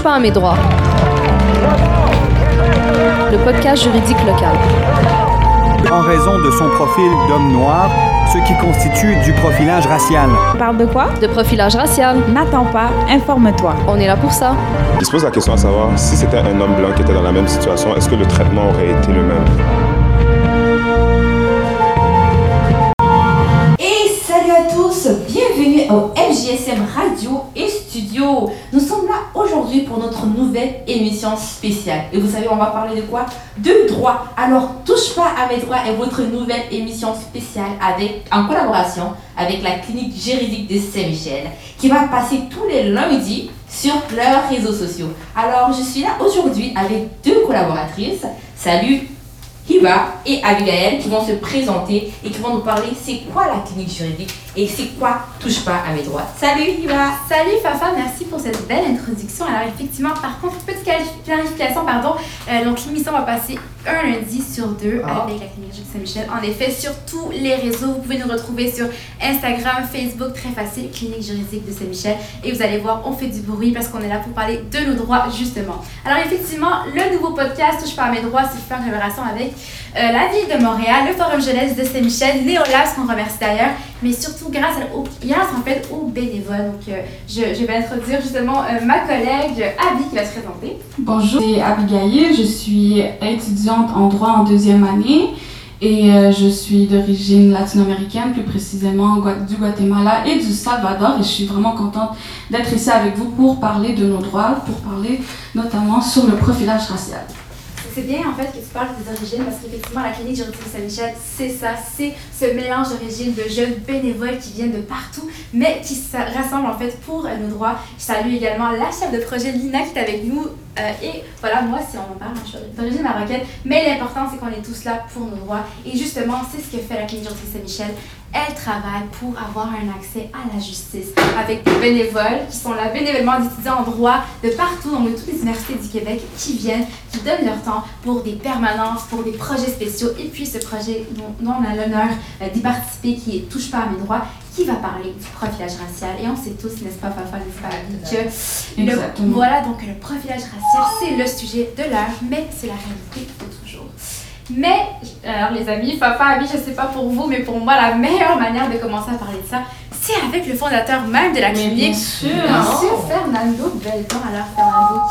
Touche pas à mes droits. Le podcast juridique local. En raison de son profil d'homme noir, ce qui constitue du profilage racial. On parle de quoi? De profilage racial. N'attends pas, informe-toi. On est là pour ça. Il se pose la question à savoir si c'était un homme blanc qui était dans la même situation, est-ce que le traitement aurait été le même? Et salut à tous, bienvenue au MJSM Radio et Studio. Nous sommes là aujourd'hui pour notre nouvelle émission spéciale. Et vous savez, on va parler de quoi? De droit. Alors, touche pas à mes droits est votre nouvelle émission spéciale avec, en collaboration avec la clinique juridique de Saint-Michel qui va passer tous les lundis sur leurs réseaux sociaux. Alors, je suis là aujourd'hui avec deux collaboratrices. Salut Hiba et Abigail qui vont se présenter et qui vont nous parler c'est quoi la clinique juridique et c'est quoi touche pas à mes droits. Salut Hiba Salut Fafa, merci pour cette belle introduction. Alors effectivement, par contre, petite clarification, pardon. Euh, donc l'émission va passer un lundi sur deux Ah. avec la clinique Jules Saint-Michel. En effet, sur tous les réseaux, vous pouvez nous retrouver sur Instagram, Facebook, très facile, clinique juridique de Saint-Michel. Et vous allez voir, on fait du bruit parce qu'on est là pour parler de nos droits justement. Alors effectivement, le nouveau podcast Touche pas à mes droits, c'est fait en collaboration avec euh, la ville de Montréal, le Forum jeunesse de Saint-Michel, Néolabs qu'on remercie d'ailleurs, mais surtout grâce, à- au, grâce en fait aux bénévoles. Donc euh, je, vais introduire justement euh, ma collègue Abby qui va se présenter. Bonjour, c'est Abigail, je suis étudiante en droit en deuxième année et je suis d'origine latino-américaine, plus précisément du Guatemala et du Salvador et je suis vraiment contente d'être ici avec vous pour parler de nos droits, pour parler notamment sur le profilage racial. C'est bien en fait que tu parles des origines parce qu'effectivement la clinique juridique Saint-Michel, c'est ça, c'est ce mélange d'origines de jeunes bénévoles qui viennent de partout, mais qui se rassemblent en fait pour nos droits. Je salue également la chef de projet Lina qui est avec nous euh, et voilà moi si on en parle, je suis d'origine marocaine, mais l'important c'est qu'on est tous là pour nos droits et justement c'est ce que fait la clinique juridique Saint-Michel. Elle travaille pour avoir un accès à la justice avec des bénévoles qui sont là bénévolement d'étudiants en droit de partout, donc de toutes les universités du Québec qui viennent, qui donnent leur temps pour des permanences, pour des projets spéciaux. Et puis ce projet dont, dont on a l'honneur euh, d'y participer, qui est Touche pas à mes droits, qui va parler du profilage racial. Et on sait tous, n'est-ce pas, Fafa, n'est-ce pas, que le- voilà, donc le profilage racial, c'est le sujet de l'heure, mais c'est la réalité de toujours. Mais, alors les amis, Fafa, Abby, je sais pas pour vous, mais pour moi, la meilleure manière de commencer à parler de ça, c'est avec le fondateur même de la clinique, bien sûr. Monsieur Fernando Belton. Alors Fernando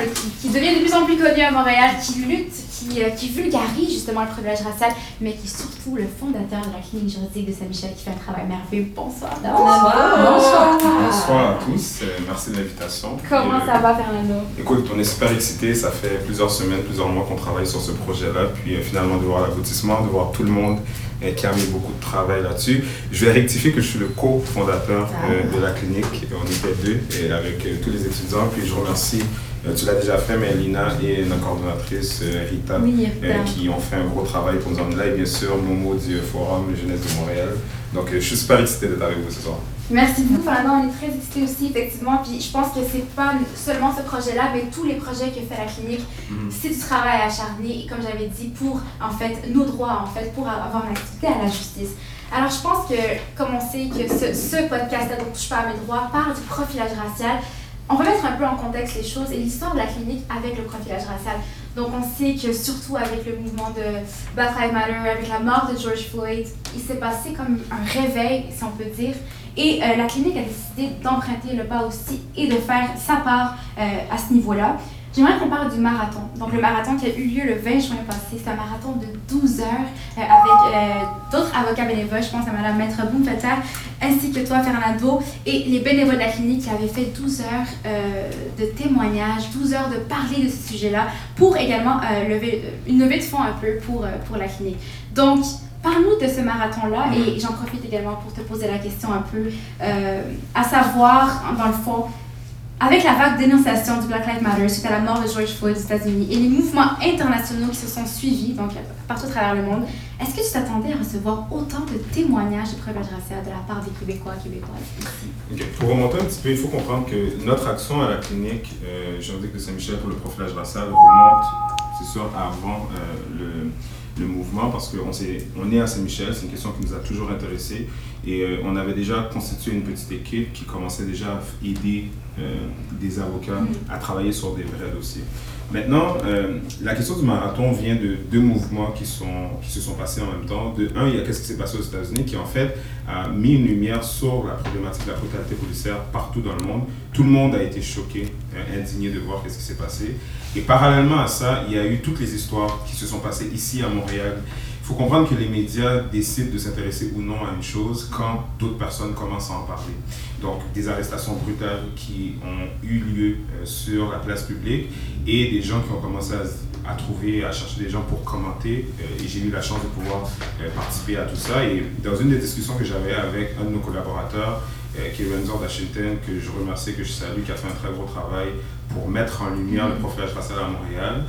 qui, euh, qui, qui devient de plus en plus connu à Montréal, qui lutte, qui, euh, qui vulgarise justement le privilège racial, mais qui est surtout le fondateur de la clinique juridique de Saint-Michel qui fait un travail merveilleux. Bonsoir. Bonsoir. Bonsoir à tous, euh, merci de l'invitation. Comment Et, euh, ça va Fernando? Écoute, on est super excités, ça fait plusieurs semaines, plusieurs mois qu'on travaille sur ce projet-là, puis euh, finalement de voir l'aboutissement, de voir tout le monde qui a mis beaucoup de travail là-dessus. Je vais rectifier que je suis le co-fondateur euh, de la clinique, on était deux, et avec euh, tous les étudiants, puis je remercie, tu l'as déjà fait, mais Lina et notre coordonnatrice euh, Rita, Oui, euh, qui ont fait un gros travail pour nous emmener là, et bien sûr Momo du Forum Jeunesse de Montréal. Donc euh, je suis super excité d'être avec vous ce soir. Merci beaucoup, Fernando. On est très excités aussi, effectivement. Puis je pense que c'est pas seulement ce projet-là, mais tous les projets que fait la clinique, Mhm. c'est du travail acharné, et comme j'avais dit, pour en fait nos droits, en fait, pour avoir une activité à la justice. Alors je pense que, comme on sait que ce, ce podcast-là, donc Touche pas à mes droits, parle du profilage racial, on va mettre un peu en contexte les choses et l'histoire de la clinique avec le profilage racial. Donc on sait que surtout avec le mouvement de Black Lives Matter, avec la mort de George Floyd, il s'est passé comme un réveil, si on peut dire. Et euh, la clinique a décidé d'emprunter le pas aussi et de faire sa part euh, à ce niveau-là. J'aimerais qu'on parle du marathon. Donc le marathon qui a eu lieu le 20 juin passé, c'est un marathon de 12 heures euh, avec euh, d'autres avocats bénévoles, je pense à Madame Maître Boumfetter, ainsi que toi Fernando, et les bénévoles de la clinique qui avaient fait 12 heures euh, de témoignages, 12 heures de parler de ce sujet-là, pour également lever, une levée de fonds un peu pour, pour la clinique. Donc, parle-nous de ce marathon-là, et j'en profite également pour te poser la question un peu, à savoir, dans le fond, avec la vague dénonciation du Black Lives Matter suite à la mort de George Floyd aux États-Unis et les mouvements internationaux qui se sont suivis, donc partout à travers le monde, est-ce que tu t'attendais à recevoir autant de témoignages de privilège racial de la part des Québécois et Québécoises. Pour remonter un petit peu, il faut comprendre que notre action à la clinique euh, juridique de Saint-Michel pour le profilage racial remonte, avant euh, le, le mouvement parce qu'on on est à Saint-Michel, c'est une question qui nous a toujours intéressés. Et euh, on avait déjà constitué une petite équipe qui commençait déjà à aider euh, des avocats à travailler sur des vrais dossiers. Maintenant, euh, la question du marathon vient de deux mouvements qui, sont, qui se sont passés en même temps. De un, il y a qu'est-ce qui s'est passé aux États-Unis qui en fait a mis une lumière sur la problématique de la brutalité policière partout dans le monde. Tout le monde a été choqué, euh, indigné de voir qu'est-ce qui s'est passé. Et parallèlement à ça, il y a eu toutes les histoires qui se sont passées ici à Montréal. Il faut comprendre que les médias décident de s'intéresser ou non à une chose quand d'autres personnes commencent à en parler. Donc, des arrestations brutales qui ont eu lieu euh, sur la place publique et des gens qui ont commencé à, trouver, à chercher des gens pour commenter. Euh, et j'ai eu la chance de pouvoir euh, participer à tout ça. Et dans une des discussions que j'avais avec un de nos collaborateurs, qui est Renzo Washington, que je remercie, que je salue, qui a fait un très gros travail pour mettre en lumière le profilage racial à Montréal,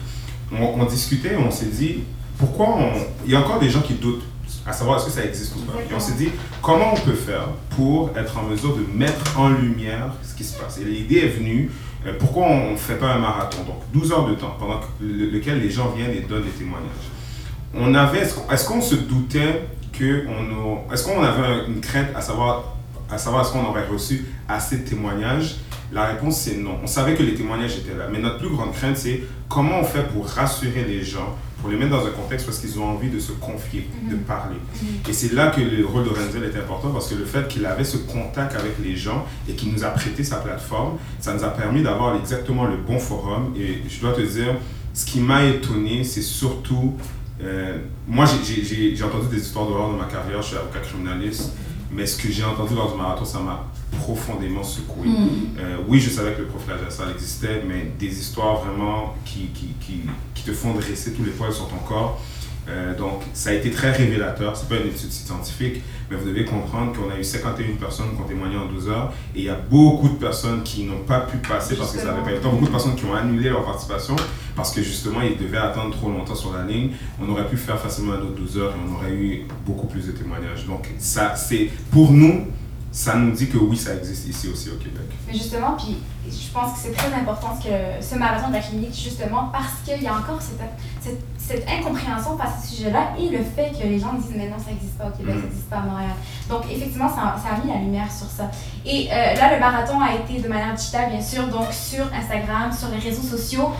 on, discutait, on s'est dit, pourquoi on... Il y a encore des gens qui doutent à savoir est-ce que ça existe ou pas. Et on s'est dit, comment on peut faire pour être en mesure de mettre en lumière ce qui se passe? Et l'idée est venue, euh, pourquoi on ne fait pas un marathon? Donc 12 heures de temps, pendant que- le- lequel les gens viennent et donnent des témoignages. On avait, est-ce qu'on- se doutait que on est-ce qu'on avait une crainte à savoir, à savoir est-ce qu'on aurait reçu assez de témoignages La réponse c'est non. On savait que les témoignages étaient là, mais notre plus grande crainte c'est comment on fait pour rassurer les gens, pour les mettre dans un contexte parce qu'ils ont envie de se confier, de parler. Et c'est là que le rôle de Renzel est important parce que le fait qu'il avait ce contact avec les gens et qu'il nous a prêté sa plateforme, ça nous a permis d'avoir exactement le bon forum. Et je dois te dire, ce qui m'a étonné, c'est surtout. euh, moi, j'ai entendu des histoires d'horreur dans ma carrière, je suis avocat criminaliste, mais ce que j'ai entendu lors du marathon, ça m'a profondément secoué. Euh, oui, je savais que le profilage existait, mais des histoires vraiment qui, qui, qui, qui te font dresser tous les poils sur ton corps. Euh, donc, ça a été très révélateur. C'est pas une étude scientifique, mais vous devez comprendre qu'on a eu 51 personnes qui ont témoigné en 12 heures et il y a beaucoup de personnes qui n'ont pas pu passer parce que ça n'avait pas le temps. Beaucoup de personnes qui ont annulé leur participation parce que justement, ils devaient attendre trop longtemps sur la ligne. On aurait pu faire facilement un autre 12 heures et on aurait eu beaucoup plus de témoignages. Donc, ça, c'est pour nous, ça nous dit que oui, ça existe ici aussi au Québec. Mais justement, puis je pense que c'est très important que ce marathon de la clinique, justement, parce qu'il y a encore cette, cette, incompréhension à ce sujet-là et le fait que les gens disent mais non, ça n'existe pas au Québec, ça n'existe pas à Montréal. Donc, effectivement, ça, ça a mis la lumière sur ça. Et euh, là, le marathon a été de manière digitale, bien sûr, donc sur Instagram, sur les réseaux sociaux.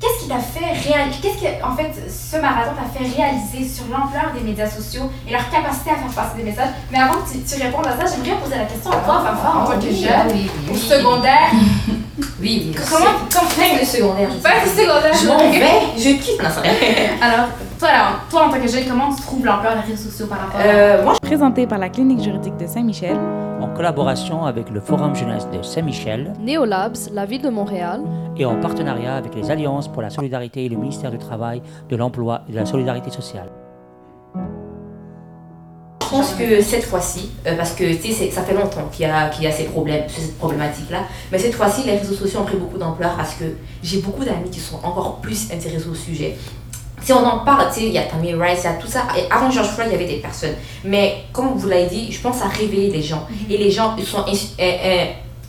Qu'est-ce qui t'a fait réaliser, qu'est-ce que, en fait, ce marathon t'a fait réaliser sur l'ampleur des médias sociaux et leur capacité à faire passer des messages? Mais avant que tu, tu répondes à ça, j'aimerais poser la question à toi, Fafa, en tant que jeune, oui, au oui. secondaire. Oui, oui. Comment, comment Fin de secondaire. Pas du secondaire. Je m'en vais, je quitte. Non. Alors, toi, là, toi, en tant que jeune, comment tu trouves l'ampleur des réseaux sociaux par rapport à... Euh, moi, Présenté par la clinique juridique de Saint-Michel, en collaboration avec le Forum Jeunesse de Saint-Michel Neolabs, la ville de Montréal, et en partenariat avec les Alliances pour la solidarité et le ministère du Travail, de l'Emploi et de la Solidarité sociale. je pense que cette fois-ci, euh, parce que tu sais, c'est- ça fait longtemps qu'il y y a ces problèmes, cette problématique-là, mais cette fois-ci, les réseaux sociaux ont pris beaucoup d'ampleur parce que j'ai beaucoup d'amis qui sont encore plus intéressés au sujet. Si on en parle, tu sais, il y a Tammy Rice, il y a tout ça. Et avant George Floyd, il y avait des personnes. Mais comme vous l'avez dit, je pense a réveillé les gens. Et les gens ils sont euh, euh,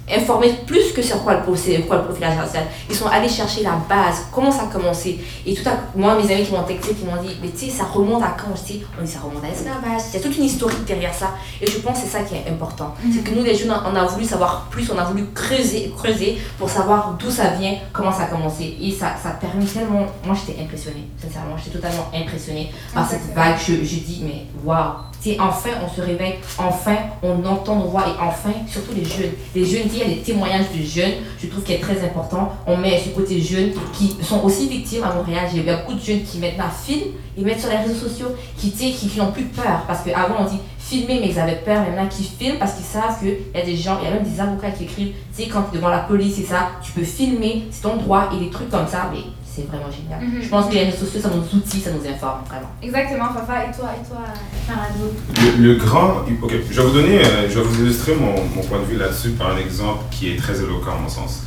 informés plus que sur quoi le, c'est quoi le profilage racial. Ils sont allés chercher la base, comment ça a commencé. Et tout à moi, mes amis qui m'ont texté, qui m'ont dit, mais tu sais, ça remonte à quand? Dis, on dit, ça remonte à l'esclavage. Il y a toute une historique derrière ça. Et je pense que c'est ça qui est important. C'est que nous, les jeunes, on a voulu savoir plus, on a voulu creuser, creuser pour savoir d'où ça vient, comment ça a commencé. Et ça, ça a permis tellement. Moi, j'étais impressionnée, sincèrement. J'étais totalement impressionnée par cette vague. Je, je dis, mais waouh! Tu sais, enfin, on se réveille, enfin, on entend nos voix et enfin, surtout les jeunes. Les jeunes, il y a des témoignages de jeunes, je trouve qu'il est très important. On met ce côté jeunes qui sont aussi victimes à Montréal. J'ai vu beaucoup de jeunes qui maintenant filment et mettent sur les réseaux sociaux, qui, qui, n'ont plus peur. Parce qu'avant, on dit filmer, mais ils avaient peur. Maintenant, qui filment parce qu'ils savent qu'il y a des gens, il y a même des avocats qui écrivent, tu sais, quand tu es devant la police et ça, tu peux filmer, c'est ton droit et des trucs comme ça, mais c'est vraiment génial. Mhm. Je pense que les réseaux sociaux, ça nous outille, ça nous informe, vraiment. Exactement, Fafa. Et toi, et toi, Farado? Le, le grand. Ok, je vais vous donner. euh, je vais vous illustrer mon, mon point de vue là-dessus par un exemple qui est très éloquent à mon sens.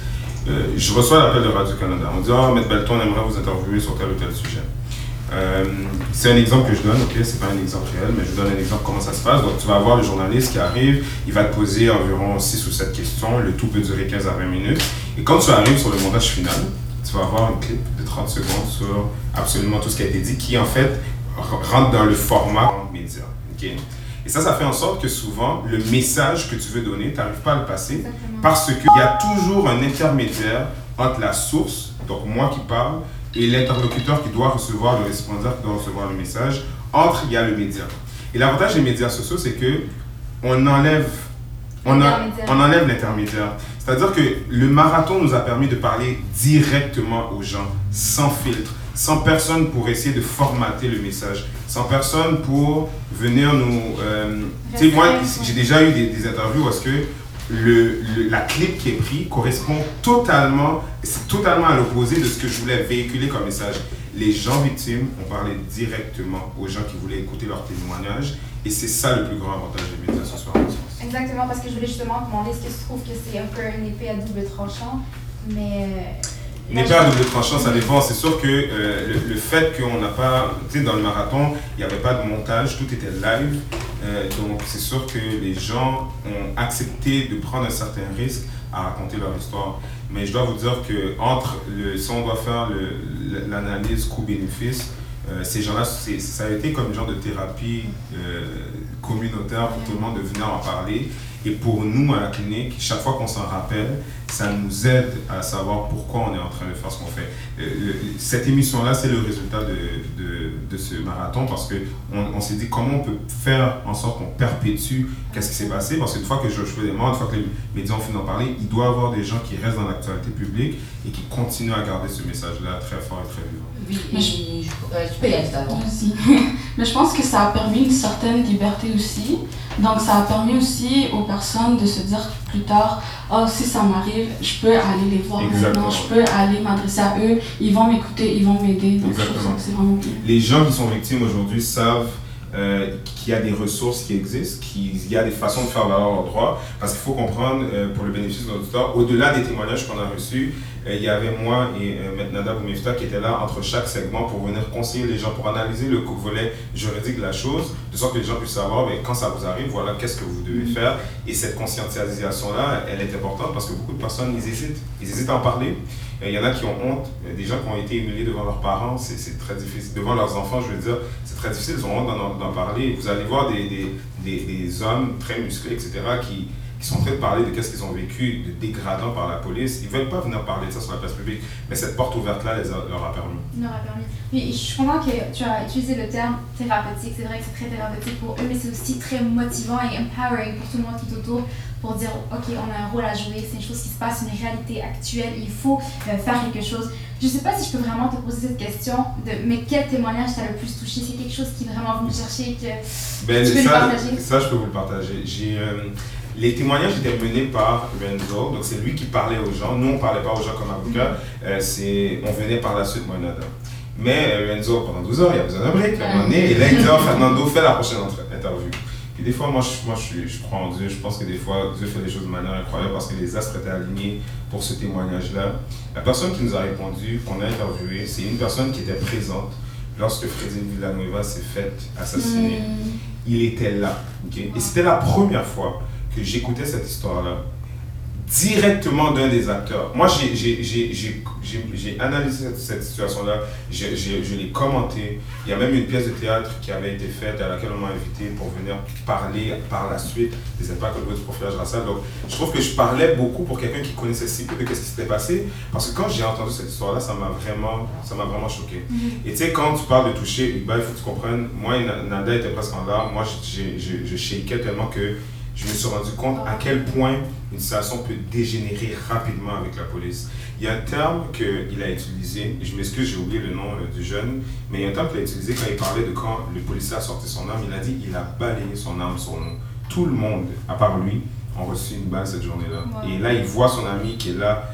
Euh, je reçois l'appel de Radio-Canada. On me dit Ah, Maître Belton, on aimerait vous interviewer sur tel ou tel sujet. Euh, c'est un exemple que je donne, ok, c'est pas un exemple réel, mais je vous donne un exemple comment ça se passe. Donc, tu vas avoir le journaliste qui arrive, il va te poser environ 6 ou 7 questions, le tout peut durer 15 à 20 minutes. Et quand tu arrives sur le montage final, tu vas avoir un clip de 30 secondes sur absolument tout ce qui a été dit, qui en fait rentre dans le format média. ok? Et ça, ça fait en sorte que souvent, le message que tu veux donner, tu n'arrives pas à le passer Exactement. parce qu'il y a toujours un intermédiaire entre la source, donc moi qui parle, et l'interlocuteur qui doit recevoir, le responsable qui doit recevoir le message. Entre, il y a le média. Et l'avantage des médias sociaux, c'est que on enlève, on, a- L'intermédiaire. on enlève l'intermédiaire. C'est-à-dire que le marathon nous a permis de parler directement aux gens, sans filtre, sans personne pour essayer de formater le message, sans personne pour venir nous... euh, tu sais, moi, j'ai déjà eu des, des interviews où est-ce que le, le- la clip qui est prise correspond totalement, c'est totalement à l'opposé de ce que je voulais véhiculer comme message. Les gens victimes ont parlé directement aux gens qui voulaient écouter leur témoignage et c'est ça le plus grand avantage des médias sociaux. Exactement, parce que je voulais justement te demander est-ce que tu trouves que c'est un peu une épée à double tranchant, mais... euh, Une épée à double tranchant, ça dépend. C'est sûr que euh, le, le fait qu'on n'a pas, tu sais, dans le marathon, il n'y avait pas de montage, tout était live. Euh, donc c'est sûr que les gens ont accepté de prendre un certain risque à raconter leur histoire. Mais je dois vous dire que entre le, si on doit faire l'analyse coût-bénéfice, ces gens-là, ça a été comme une genre de thérapie communautaire pour tout le monde de venir en parler. Et pour nous, à la clinique, chaque fois qu'on s'en rappelle, ça nous aide à savoir pourquoi on est en train de faire ce qu'on fait. Euh, le- cette émission-là, c'est le résultat de, de, ce marathon parce qu'on on, s'est dit comment on peut faire en sorte qu'on perpétue qu'est-ce qui s'est passé. Parce qu'une fois que Floyd est mort, une fois que les médias ont fini d'en parler, il doit y avoir des gens qui restent dans l'actualité publique et qui continuent à garder ce message-là très fort et très vivant. Oui, Mais je- je- euh, tu peux y aller d'abord. Aussi. Mais je pense que ça a permis une certaine liberté aussi. Donc, ça a permis aussi aux personnes de se dire plus tard, oh, si ça m'arrive, je peux aller les voir Exactement. maintenant, je peux aller m'adresser à eux, ils vont m'écouter, ils vont m'aider. Exactement. c'est vraiment bien. les gens qui sont victimes aujourd'hui savent euh, qu'il y a des ressources qui existent, qu'il y a des façons de faire valoir leurs droits. Parce qu'il faut comprendre, euh, pour le bénéfice de l'auditeur, au-delà des témoignages qu'on a reçus, euh, il y avait moi et euh, Maître Nada Boumefta qui étaient là entre chaque segment pour venir conseiller les gens, pour analyser le volet juridique de la chose, de sorte que les gens puissent savoir ben, quand ça vous arrive, voilà qu'est-ce que vous devez faire. Et cette conscientisation-là, elle est importante parce que beaucoup de personnes, ils hésitent. Ils hésitent à en parler. Il y en a qui ont honte, des gens qui ont été humiliés devant leurs parents, c'est très difficile. Devant leurs enfants, je veux dire, c'est très difficile, ils ont honte d'en d'en parler. Vous allez voir des, des, des, des hommes très musclés, etc., qui, qui sont en train de parler de qu'est-ce qu'ils ont vécu de dégradant par la police. Ils ne veulent pas venir parler de ça sur la place publique, mais cette porte ouverte-là a- leur a permis. Il aura permis. Oui, je suis contente que tu as utilisé le terme thérapeutique. C'est vrai que c'est très thérapeutique pour eux, mais c'est aussi très motivant et empowering pour tout le monde est autour pour dire ok, on a un rôle à jouer, c'est une chose qui se passe, une réalité actuelle, il faut euh, faire quelque chose. Je sais pas si je peux vraiment te poser cette question de mais quel témoignage t'a le plus touché? C'est quelque chose qui est vraiment venu chercher que Ben, Tu peux ça, partager? ça, je peux vous le partager. J'ai, euh, les témoignages étaient menés par Renzo, donc c'est lui qui parlait aux gens. Nous, on ne parlait pas aux gens comme avocat, euh, c'est, on venait par la suite, moi et Nada. Mais euh, Renzo, pendant 12 heures, il y a besoin d'un break à un moment donné, et là, il dit, Fernando, fais la prochaine interview. Puis des fois, moi, je, moi je, je crois en Dieu, je pense que des fois, Dieu fait des choses de manière incroyable parce que les astres étaient alignés pour ce témoignage-là. La personne qui nous a répondu, qu'on a interviewé, c'est une personne qui était présente lorsque Freddy Villanueva s'est fait assassiner il était là. ok? Et c'était la première fois que j'écoutais cette histoire-là directement d'un des acteurs. Moi, j'ai- j'ai- j'ai j'ai- j'ai- j'ai analysé cette, cette situation-là, j'ai- j'ai- je l'ai commenté. Il y a même une pièce de théâtre qui avait été faite à laquelle on m'a invité pour venir parler par la suite des impacts au niveau du profilage racial. Donc, je trouve que je parlais beaucoup pour quelqu'un qui connaissait si peu de ce qui s'était passé, parce que quand j'ai entendu cette histoire-là, ça m'a vraiment, ça vraiment choqué. Et tu sais, quand tu parles de toucher, Iqbal, il faut que tu comprennes, moi Nada était presque en larmes, moi j'ai- j'ai- je shakeais tellement que je me suis rendu compte à quel point une situation peut dégénérer rapidement avec la police. Il y a un terme qu'il a utilisé, je m'excuse, j'ai oublié le nom euh, du jeune, mais il y a un terme qu'il a utilisé quand il parlait de quand le policier a sorti son arme, il a dit il a balayé son arme sur nous. Tout le monde, à part lui, ont reçu une balle cette journée-là. Wow. Et là, il voit son ami qui est là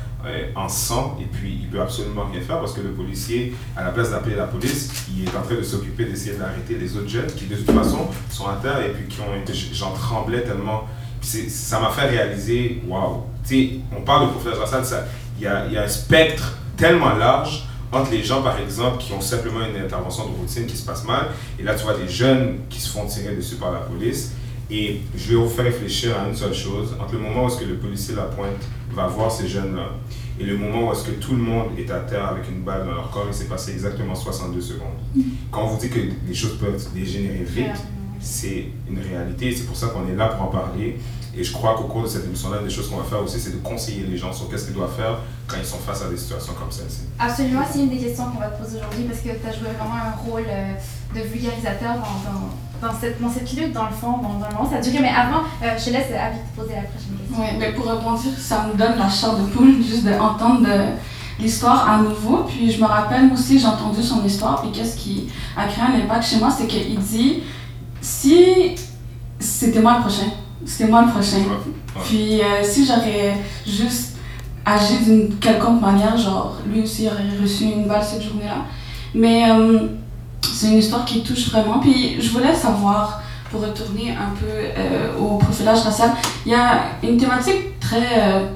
en sang, et puis il peut absolument rien faire parce que le policier, à la place d'appeler la police, il est en train de s'occuper d'essayer d'arrêter les autres jeunes qui, de toute façon, sont à terre et puis qui ont été. J'en tremblais tellement. Ça m'a fait réaliser, waouh, tu sais, on parle de professeur Assad, ça- il y a, y a un spectre tellement large entre les gens, par exemple, qui ont simplement une intervention de routine qui se passe mal, et là, tu vois des jeunes qui se font tirer dessus par la police. Et je vais vous faire réfléchir à une seule chose. Entre le moment où est-ce que le policier La Pointe va voir ces jeunes-là et le moment où est-ce que tout le monde est à terre avec une balle dans leur corps, il s'est passé exactement 62 secondes. Quand on vous dit que les choses peuvent dégénérer vite, c'est une réalité. C'est pour ça qu'on est là pour en parler. Et je crois qu'au cours de cette émission-là, des choses qu'on va faire aussi, c'est de conseiller les gens sur qu'est-ce qu'ils doivent faire quand ils sont face à des situations comme celle-ci. Absolument, c'est une des questions qu'on va te poser aujourd'hui parce que tu as joué vraiment un rôle euh, de vulgarisateur dans, dans, dans, cette, dans cette lutte, dans le fond, dans, dans le moment. Ça a duré, mais avant, euh, je te laisse Avi te poser la prochaine question. Oui, mais pour rebondir, ça me donne la chair de poule juste d'entendre de, l'histoire à nouveau. Puis je me rappelle, aussi, j'ai entendu son histoire. Puis qu'est-ce qui a créé un impact chez moi, c'est qu'il dit si c'était moi le prochain, c'était moi le prochain. Puis euh, si j'aurais juste agi d'une quelconque manière, genre lui aussi aurait reçu une balle cette journée-là. Mais euh, c'est une histoire qui touche vraiment. Puis je voulais savoir, pour retourner un peu euh, au profilage racial, il y a une thématique très.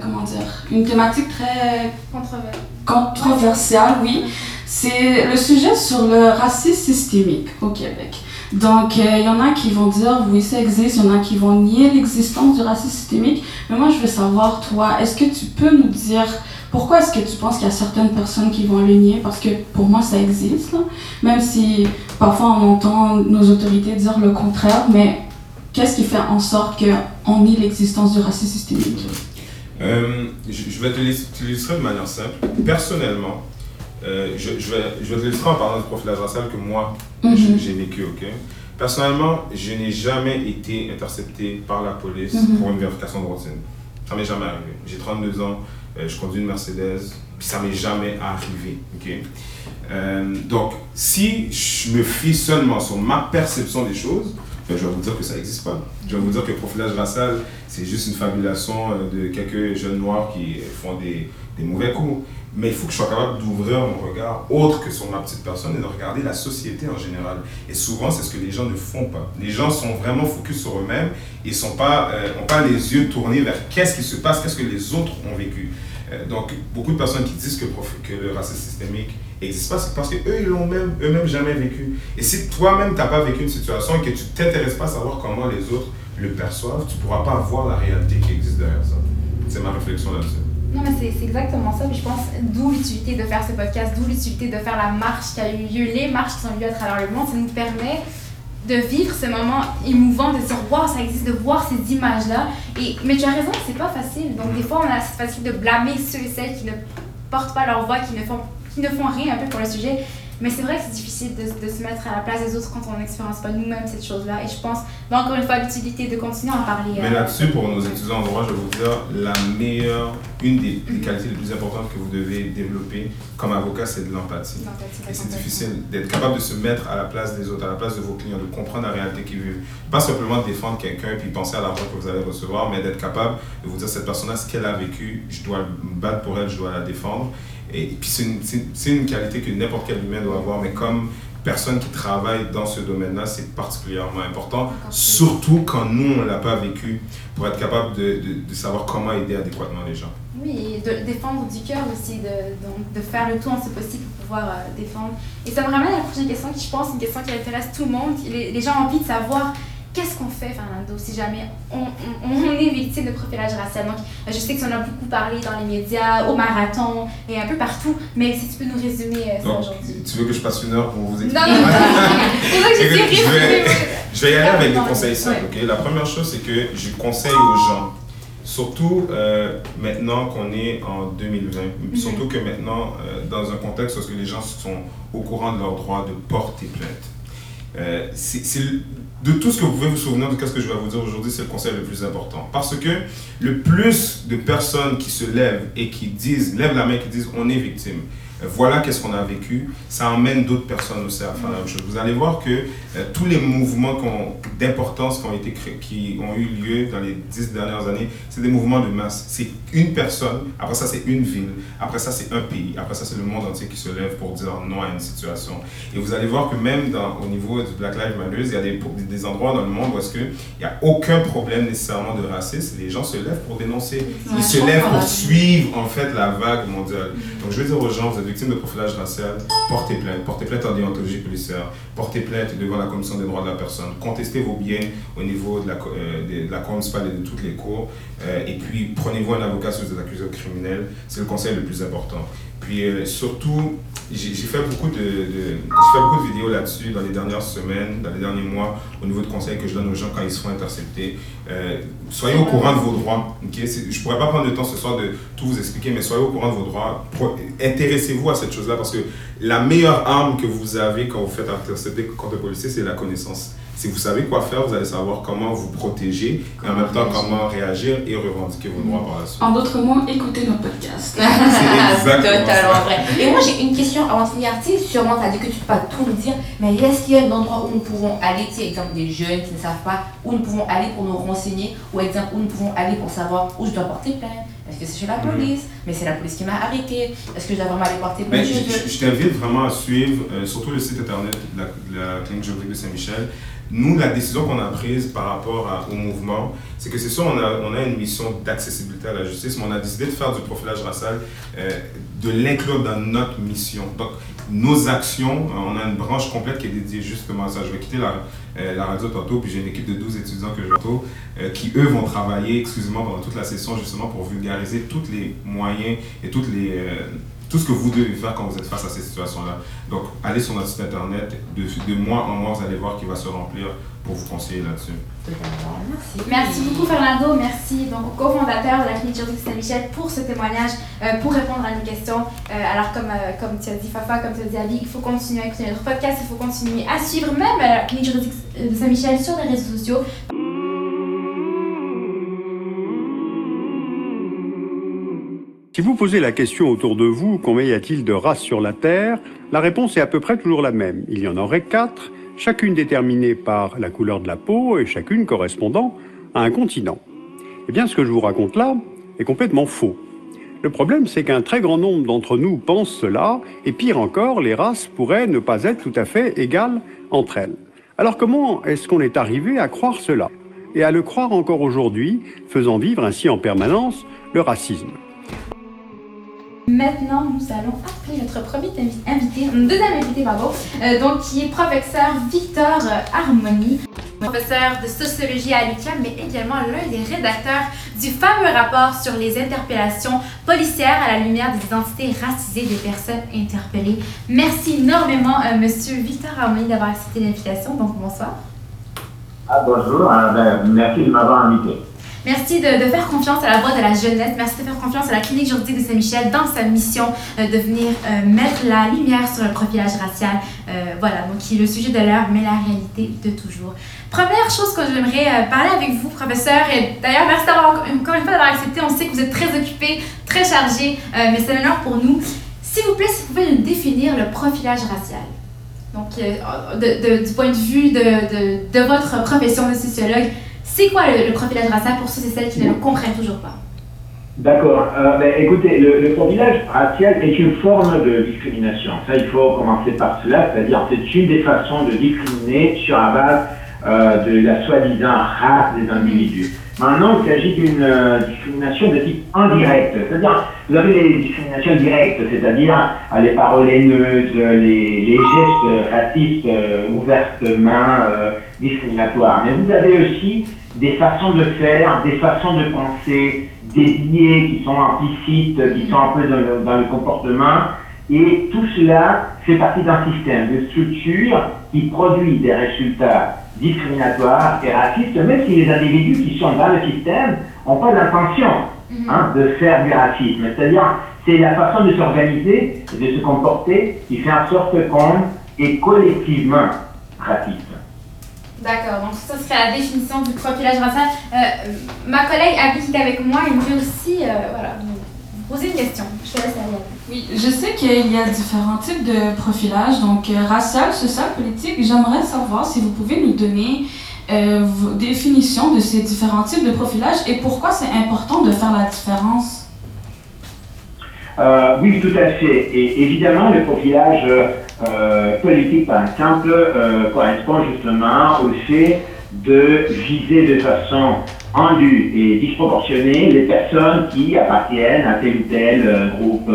comment dire Une thématique très. Controversée. Controversiale, oui. C'est le sujet sur le racisme systémique au Québec. Donc, il y en a qui vont dire oui, ça existe, il y en a qui vont nier l'existence du racisme systémique. Mais moi, je veux savoir, toi, est-ce que tu peux nous dire pourquoi est-ce que tu penses qu'il y a certaines personnes qui vont le nier? Parce que pour moi, ça existe, même si parfois on entend nos autorités dire le contraire, mais qu'est-ce qui fait en sorte qu'on nie l'existence du racisme systémique? Euh, je, vais te l'illustrer de manière simple. Personnellement, euh, je, je, vais, je vais te l'illustrer en parlant du profilage racial que moi, Mhm. j'ai vécu, ok? Personnellement, je n'ai jamais été intercepté par la police Mhm. pour une vérification de routine. Ça m'est jamais arrivé. J'ai 32 ans, euh, je conduis une Mercedes, puis ça m'est jamais arrivé, Euh, Donc, si je me fie seulement sur ma perception des choses, ben, je vais vous dire que ça n'existe pas. Je vais vous dire que le profilage racial, c'est juste une fabulation euh, de quelques jeunes noirs qui font des, mauvais coups. Mais il faut que je sois capable d'ouvrir mon regard autre que sur ma petite personne et de regarder la société en général. Et souvent, c'est ce que les gens ne font pas. Les gens sont vraiment focus sur eux-mêmes. Ils n'ont pas, ont pas les yeux tournés vers qu'est-ce qui se passe, qu'est-ce que les autres ont vécu. Euh, donc, beaucoup de personnes qui disent que, le racisme systémique n'existe pas, c'est parce qu'eux, ils l'ont même, eux-mêmes jamais vécu. Et si toi-même, tu n'as pas vécu une situation et que tu ne t'intéresses pas à savoir comment les autres le perçoivent, tu ne pourras pas voir la réalité qui existe derrière ça. C'est ma réflexion là-dessus. Non, mais c'est- exactement ça. Puis je pense d'où l'utilité de faire ce podcast, d'où l'utilité de faire la marche qui a eu lieu, les marches qui ont eu lieu à travers le monde. Ça nous permet de vivre ce moment émouvant, de se dire, waouh, ça existe, de voir ces images-là. Et, mais tu as raison, c'est pas facile. Donc, des fois, on a cette facilité de blâmer ceux et celles qui ne portent pas leur voix, qui ne font, qui ne font rien un peu pour le sujet. Mais c'est vrai que c'est difficile de, de se mettre à la place des autres quand on n'expérience pas nous-mêmes cette chose-là. Et je pense, encore une fois, l'utilité de continuer à en parler. Mais euh, là-dessus, pour nos étudiants en droit, je vais vous dire, la meilleure, une des, des qualités les plus importantes que vous devez développer comme avocat, c'est de l'empathie. Et c'est difficile d'être capable de se mettre à la place des autres, à la place de vos clients, de comprendre la réalité qu'ils vivent. Pas simplement défendre quelqu'un puis penser à l'argent que vous allez recevoir, mais d'être capable de vous dire cette personne-là, ce qu'elle a vécu, je dois me battre pour elle, je dois la défendre. Et, puis c'est une, une qualité que n'importe quel humain doit avoir, mais comme personne qui travaille dans ce domaine-là, c'est particulièrement important, surtout quand nous, on ne l'a pas vécu, pour être capable de, de- de savoir comment aider adéquatement les gens. Oui, et de défendre du cœur aussi, de, de faire le tout en ce possible pour pouvoir euh, défendre. Et ça me ramène à la prochaine question qui, je pense, est une question qui intéresse tout le monde. Les, les gens ont envie de savoir qu'est-ce qu'on fait, Fernando, si jamais on, on- on est victime de profilage racial? Donc, je sais que tu en as beaucoup parlé dans les médias, au marathon et un peu partout, mais si tu peux nous résumer euh, ça aujourd'hui. tu veux que je passe une heure pour vous Non, expliquer? non, non, c'est vrai que j'ai dit je vais-. Je vais y aller avec des Ouais. conseils simples. ok? La première chose, c'est que je conseille aux gens, surtout euh, maintenant qu'on est en 2020, Mhm. surtout que maintenant, euh, dans un contexte où les gens sont au courant de leur droit de porter plainte. Euh, c'est- c'est de tout ce que vous pouvez vous souvenir de ce que je vais vous dire aujourd'hui, c'est le conseil le plus important. Parce que le plus de personnes qui se lèvent et qui disent, lèvent la main, qui disent on est victime, voilà qu'est-ce qu'on a vécu, ça emmène d'autres personnes aussi à faire la même chose. Vous allez voir que euh, tous les mouvements d'importance qui ont, été créés, qui ont eu lieu dans les dix dernières années, c'est des mouvements de masse. C'est une personne, après ça c'est une ville, après ça c'est un pays, après ça c'est le monde entier qui se lève pour dire non à une situation. Et vous allez voir que même dans, au niveau du Black Lives Matter, il y a des, des- endroits dans le monde où est-ce que il n'y a aucun problème nécessairement de racisme. Les gens se lèvent pour dénoncer. Ils se lèvent pour suivre en fait la vague mondiale. Donc je veux dire aux gens, vous êtes victime de profilage racial, portez plainte. Portez plainte en déontologie policière. Portez plainte devant la commission des droits de la personne. Contestez vos biens au niveau de la, euh, de, la Cour municipale et de toutes les cours. Euh, et puis prenez-vous un avocat si vous êtes accusé de criminel. C'est le conseil le plus important. Puis euh, surtout, j'ai fait, beaucoup de, de fait beaucoup de vidéos là-dessus dans les dernières semaines, dans les derniers mois, au niveau de conseils que je donne aux gens quand ils se font intercepter. Euh, soyez au courant de vos droits. Okay? Je ne pourrais pas prendre le temps ce soir de tout vous expliquer, mais soyez au courant de vos droits. Intéressez-vous à cette chose-là parce que la meilleure arme que vous avez quand vous faites intercepter contre le policier, c'est la connaissance. Si vous savez quoi faire, vous allez savoir comment vous protéger et en même temps comment réagir et revendiquer vos droits par la suite. En d'autres mots, écoutez nos podcasts. C'est totalement vrai. Et moi, j'ai une question avant de finir. Tu sais, sûrement, tu as dit que tu ne peux pas tout nous dire, mais est-ce qu'il y a un endroit où nous pouvons aller, tu sais, exemple, des jeunes qui ne savent pas, où nous pouvons aller pour nous renseigner, ou exemple, où nous pouvons aller pour savoir où je dois porter plainte? Est-ce que c'est chez la police? Mais c'est la police qui m'a arrêté. Est-ce que je dois vraiment aller porter plainte je, je, t'invite vraiment à suivre, euh, surtout le site internet de la, la clinique juridique de Saint-Michel. Nous, la décision qu'on a prise par rapport au mouvement, c'est que c'est sûr, on a, on a une mission d'accessibilité à la justice, mais on a décidé de faire du profilage racial, euh, de l'inclure dans notre mission. Donc, nos actions, euh, on a une branche complète qui est dédiée justement à ça. Je vais quitter la, euh, la radio tantôt, puis j'ai une équipe de 12 étudiants que je qui eux vont travailler exclusivement pendant toute la session justement pour vulgariser tous les moyens et toutes les tout ce que vous devez faire quand vous êtes face à ces situations-là. Donc, allez sur notre site internet, de, de mois en mois, vous allez voir qu'il va se remplir pour vous conseiller là-dessus. Merci. Merci beaucoup, Fernando. Merci donc au cofondateur de la clinique juridique Saint-Michel pour ce témoignage, euh, pour répondre à nos questions. Euh, alors, comme, euh, comme tu as dit, Fafa, comme tu as dit, Abby, il faut continuer à écouter notre podcast, il faut continuer à suivre même la clinique juridique de Saint-Michel sur les réseaux sociaux. Si vous posez la question autour de vous, combien y a-t-il de races sur la Terre La réponse est à peu près toujours la même. Il y en aurait quatre, chacune déterminée par la couleur de la peau et chacune correspondant à un continent. Eh bien, ce que je vous raconte là est complètement faux. Le problème, c'est qu'un très grand nombre d'entre nous pensent cela, et pire encore, les races pourraient ne pas être tout à fait égales entre elles. Alors comment est-ce qu'on est arrivé à croire cela Et à le croire encore aujourd'hui, faisant vivre ainsi en permanence le racisme? Maintenant, nous allons appeler notre premier invité, deuxième invité, pardon, euh, donc qui est professeur Victor Harmony, professeur de sociologie à l'UQAM, mais également l'un des rédacteurs du fameux rapport sur les interpellations policières à la lumière des identités racisées des personnes interpellées. Merci énormément, euh, Monsieur Victor Harmony, d'avoir accepté l'invitation. Donc, bonsoir. Ah, bonjour, euh, ben, merci de m'avoir invité. Merci de, faire confiance à la voix de la jeunesse. Merci de faire confiance à la clinique juridique de Saint-Michel dans sa mission euh, de venir euh, mettre la lumière sur le profilage racial. Euh, voilà, donc qui est le sujet de l'heure, mais la réalité de toujours. Première chose que j'aimerais parler avec vous, professeur, et d'ailleurs, merci d'avoir encore une fois d'avoir accepté. On sait que vous êtes très occupé, très chargé, mais c'est un honneur pour nous. S'il vous plaît, si vous pouvez nous définir le profilage racial. Donc, du point de vue de votre profession de sociologue, c'est quoi le, profilage racial pour ceux et celles qui ne le comprennent toujours pas D'accord. Euh, ben, écoutez, le, profilage racial est une forme de discrimination. Ça, il faut commencer par cela, c'est-à-dire c'est une des façons de discriminer sur la base euh, de la soi-disant race des individus. Maintenant, il s'agit d'une euh, discrimination de type indirect. C'est-à-dire, vous avez les discriminations directes, c'est-à-dire les paroles haineuses, les, les gestes racistes ouvertement discriminatoires. Mais vous avez aussi des façons de faire, des façons de penser, des idées qui sont implicites, qui sont un peu dans le, comportement. Et tout cela fait partie d'un système de structure qui produit des résultats discriminatoires et racistes, même si les individus qui sont dans le système n'ont pas l'intention mhm. hein, de faire du racisme. C'est-à-dire, c'est la façon de s'organiser et de se comporter qui fait en sorte qu'on est collectivement raciste. D'accord, donc ça serait la définition du profilage racial. Euh, ma collègue Abby qui est avec moi aimerait aussi euh, voilà, vous poser une question. Je te laisse aller. Oui, je sais qu'il y a différents types de profilage, donc euh, racial, social, politique. J'aimerais savoir si vous pouvez nous donner vos définitions de ces différents types de profilage et pourquoi c'est important de faire la différence. oui, tout à fait. Et évidemment, le profilage euh, politique, par exemple, euh, correspond justement au fait de viser de façon endue et disproportionnée les personnes qui appartiennent à tel ou tel euh, groupe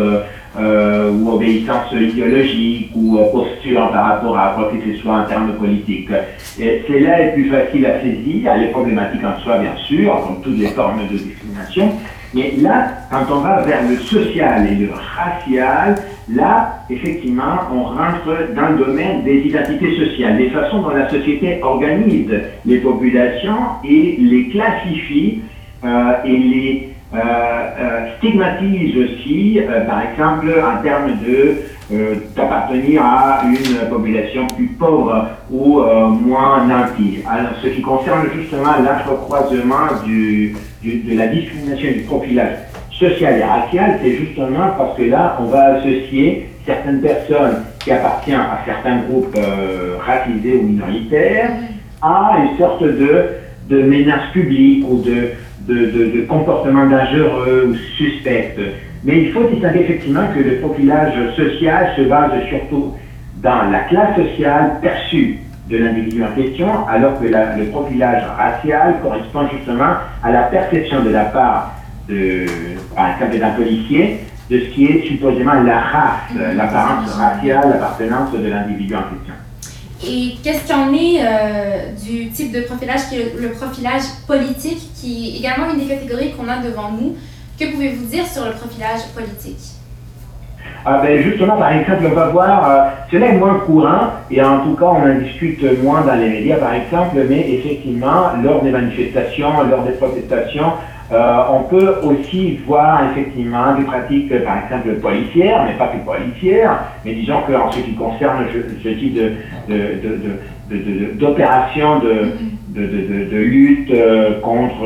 ou obéissance idéologique ou posture par rapport à quoi que ce soit en termes politiques. C'est là est plus facile à saisir, les problématiques en soi bien sûr, comme toutes les formes de discrimination, Mais là, quand on va vers le social et le racial, là, effectivement, on rentre dans le domaine des identités sociales, des façons dont la société organise les populations et les classifie euh, et les euh, euh, stigmatise aussi, par exemple, en termes de d'appartenir à une population plus pauvre ou moins nantie. Alors, ce qui concerne justement l'entrecroisement de la discrimination et du profilage social et racial, c'est justement parce que là, on va associer certaines personnes qui appartiennent à certains groupes euh, racisés ou minoritaires à une sorte de, de menace publique ou de, de, de, de comportement dangereux ou suspect. Mais il faut distinguer effectivement que le profilage social se base surtout dans la classe sociale perçue de l'individu en question, alors que le profilage racial correspond justement à la perception de la part, de, par exemple, d'un policier, de ce qui est supposément la race, l'apparence raciale, l'appartenance de l'individu en question. Et qu'est-ce qu'il en est euh, du type de profilage qui est le profilage politique, qui est également une des catégories qu'on a devant nous? Que pouvez-vous dire sur le profilage politique? Ah ben justement, par exemple, on va voir, euh, cela est moins courant, et en tout cas, on en discute moins dans les médias, par exemple, mais effectivement, lors des manifestations, lors des protestations, euh, on peut aussi voir effectivement des pratiques, par exemple, policières, mais pas que policières, mais disons qu'en ce qui concerne ce, type de, d'opérations de, lutte euh, contre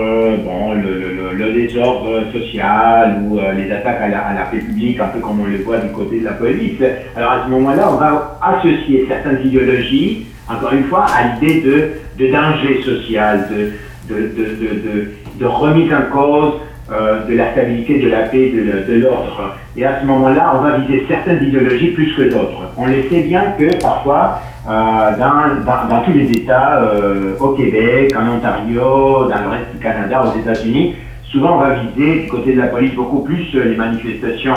bon, le, désordre social ou euh, les attaques à la, à la paix publique, un peu comme on le voit du côté de la police. Alors à ce moment-là, on va associer certaines idéologies, encore une fois, à l'idée de, danger social, de, de, remise en cause euh, de la stabilité, de la paix, de, l'ordre. Et à ce moment-là, on va viser certaines idéologies plus que d'autres. On le sait bien que parfois, euh, dans, dans, tous les États, euh, au Québec, en Ontario, dans le reste du Canada, aux États-Unis, souvent on va viser du côté de la police beaucoup plus les manifestations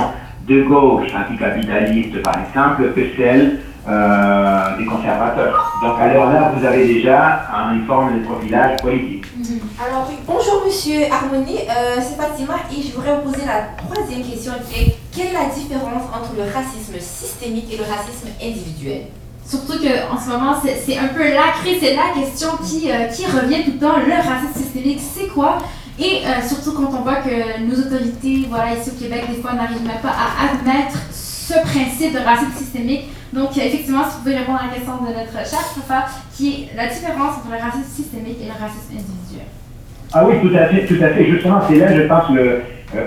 de gauche anticapitalistes, par exemple, que celles des conservateurs. Donc alors là, vous avez déjà une forme de profilage politique. Alors bonjour Monsieur Harmonie, c'est Fatima et je voudrais vous poser la troisième question qui est quelle est la différence entre le racisme systémique et le racisme individuel? Surtout qu'en ce moment, c'est un peu la crise, c'est la question qui, euh, qui revient tout le temps. Le racisme systémique, c'est quoi? Et euh, surtout quand on voit que nos autorités, voilà, ici au Québec, des fois, n'arrivent même pas à admettre ce principe de racisme systémique. Donc, euh, effectivement, si vous pouvez répondre à la question de notre cher Safa, qui est la différence entre le racisme systémique et le racisme individuel. Ah oui, tout à fait, tout à fait. Justement, c'est là, je pense, le,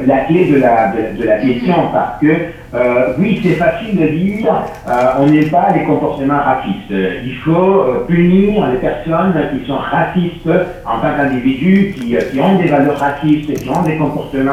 la clé de la, de, la question, parce que euh, oui, c'est facile de dire euh, on n'est pas des comportements racistes. Il faut euh, punir les personnes qui sont racistes en tant qu'individus, qui, qui, ont des valeurs racistes, qui ont des comportements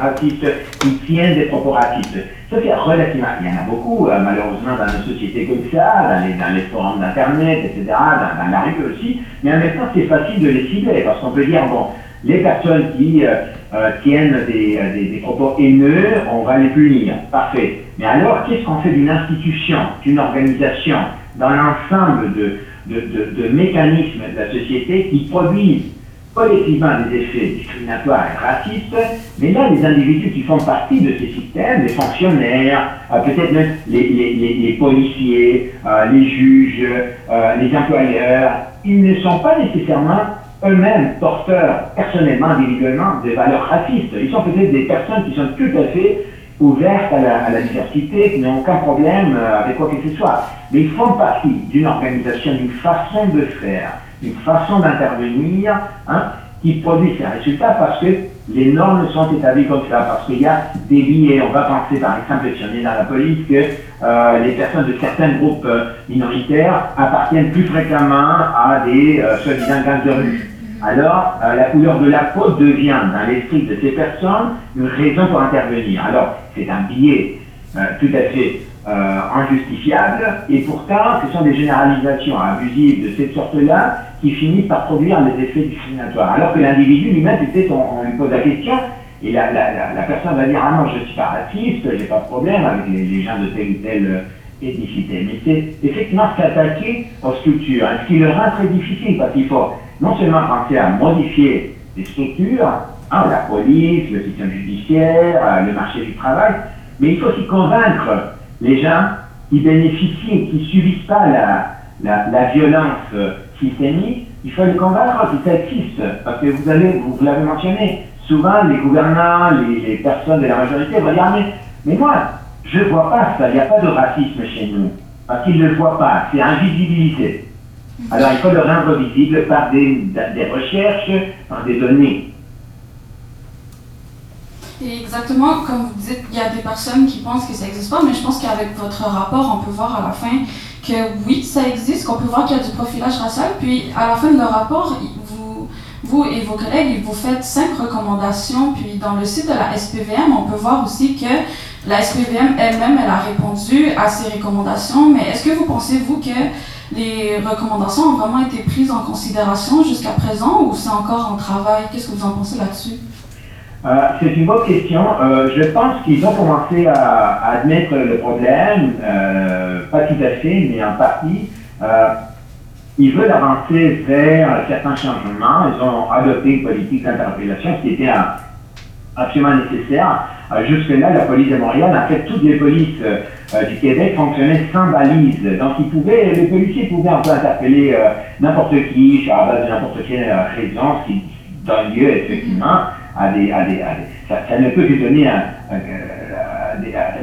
racistes, qui tiennent des propos racistes. Ça, c'est relativement. Il y en a beaucoup, malheureusement, dans nos sociétés comme ça, dans les, dans les forums d'Internet, etc., dans, dans, la rue aussi. Mais en même temps, c'est facile de les cibler, parce qu'on peut dire bon, les personnes qui euh, tiennent des, euh, des, propos haineux, on va les punir. Parfait. Mais alors, qu'est-ce qu'on fait d'une institution, d'une organisation, dans l'ensemble de, de, mécanismes de la société qui produisent collectivement des effets discriminatoires et racistes, mais là, les individus qui font partie de ces systèmes, les fonctionnaires, euh, peut-être même les, policiers, euh, les juges, euh, les employeurs, ils ne sont pas nécessairement eux-mêmes porteurs, personnellement, individuellement, des valeurs racistes. Ils sont peut-être des personnes qui sont tout à fait ouvertes à la, à la diversité, qui n'ont aucun problème euh, avec quoi que ce soit. Mais ils font partie d'une organisation, d'une façon de faire, d'une façon d'intervenir, hein, qui produit ces résultats parce que les normes sont établies comme ça, parce qu'il y a des billets. On va penser, par exemple, si on est dans la police, que euh, les personnes de certains groupes euh, minoritaires appartiennent plus fréquemment à des euh, soi-disant gangs de rue. Alors, la couleur de la peau devient, dans l'esprit de ces personnes, une raison pour intervenir. Alors, c'est un billet tout à fait injustifiable, et pourtant, ce sont des généralisations abusives de cette sorte-là qui finissent par produire des effets discriminatoires. Alors que l'individu lui-même, peut-être, on, lui pose la question, et la, la, la, personne va dire Ah non, je ne suis pas raciste, j'ai pas de problème avec les, gens de telle ou telle euh, ethnicité. Mais c'est effectivement s'attaquer aux structures, ce qui le rend très difficile, parce qu'il faut non seulement penser à modifier les structures, hein, la police, le système judiciaire, euh, le marché du travail, mais il faut aussi convaincre les gens qui bénéficient, qui ne subissent pas la, la, violence euh, systémique, il faut les convaincre que ça existe. Parce que vous avez, vous, l'avez mentionné, souvent les gouvernants, les, les, personnes de la majorité vont dire mais, mais moi, je ne vois pas ça, il n'y a pas de racisme chez nous. Parce qu'ils ne le voient pas, c'est invisibilisé. Alors il faut le rendre visible par des, des recherches, par des données. Exactement, comme vous dites, il y a des personnes qui pensent que ça n'existe pas, mais je pense qu'avec votre rapport, on peut voir à la fin que oui, ça existe, qu'on peut voir qu'il y a du profilage racial. Puis à la fin de le rapport, vous, vous et vos collègues, vous faites cinq recommandations. Puis dans le site de la SPVM, on peut voir aussi que la SPVM elle-même, elle a répondu à ces recommandations. Mais est-ce que vous pensez, vous, que les recommandations ont vraiment été prises en considération jusqu'à présent ou c'est encore en travail? Qu'est-ce que vous en pensez là-dessus? Euh, c'est une bonne question. Euh, je pense qu'ils ont commencé à, admettre le problème, euh, pas tout à fait, mais en partie. Ils veulent avancer vers certains changements. Ils ont adopté une politique d'interpellation qui était absolument nécessaire. Jusque-là, la police de Montréal, en fait, toutes les polices du Québec fonctionnaient sans balise. Donc, ils pouvaient, les policiers pouvaient un peu interpeller n'importe qui, la base de n'importe quelle raison, ce qui donne lieu, effectivement, à des, à des, à ça, ne peut que donner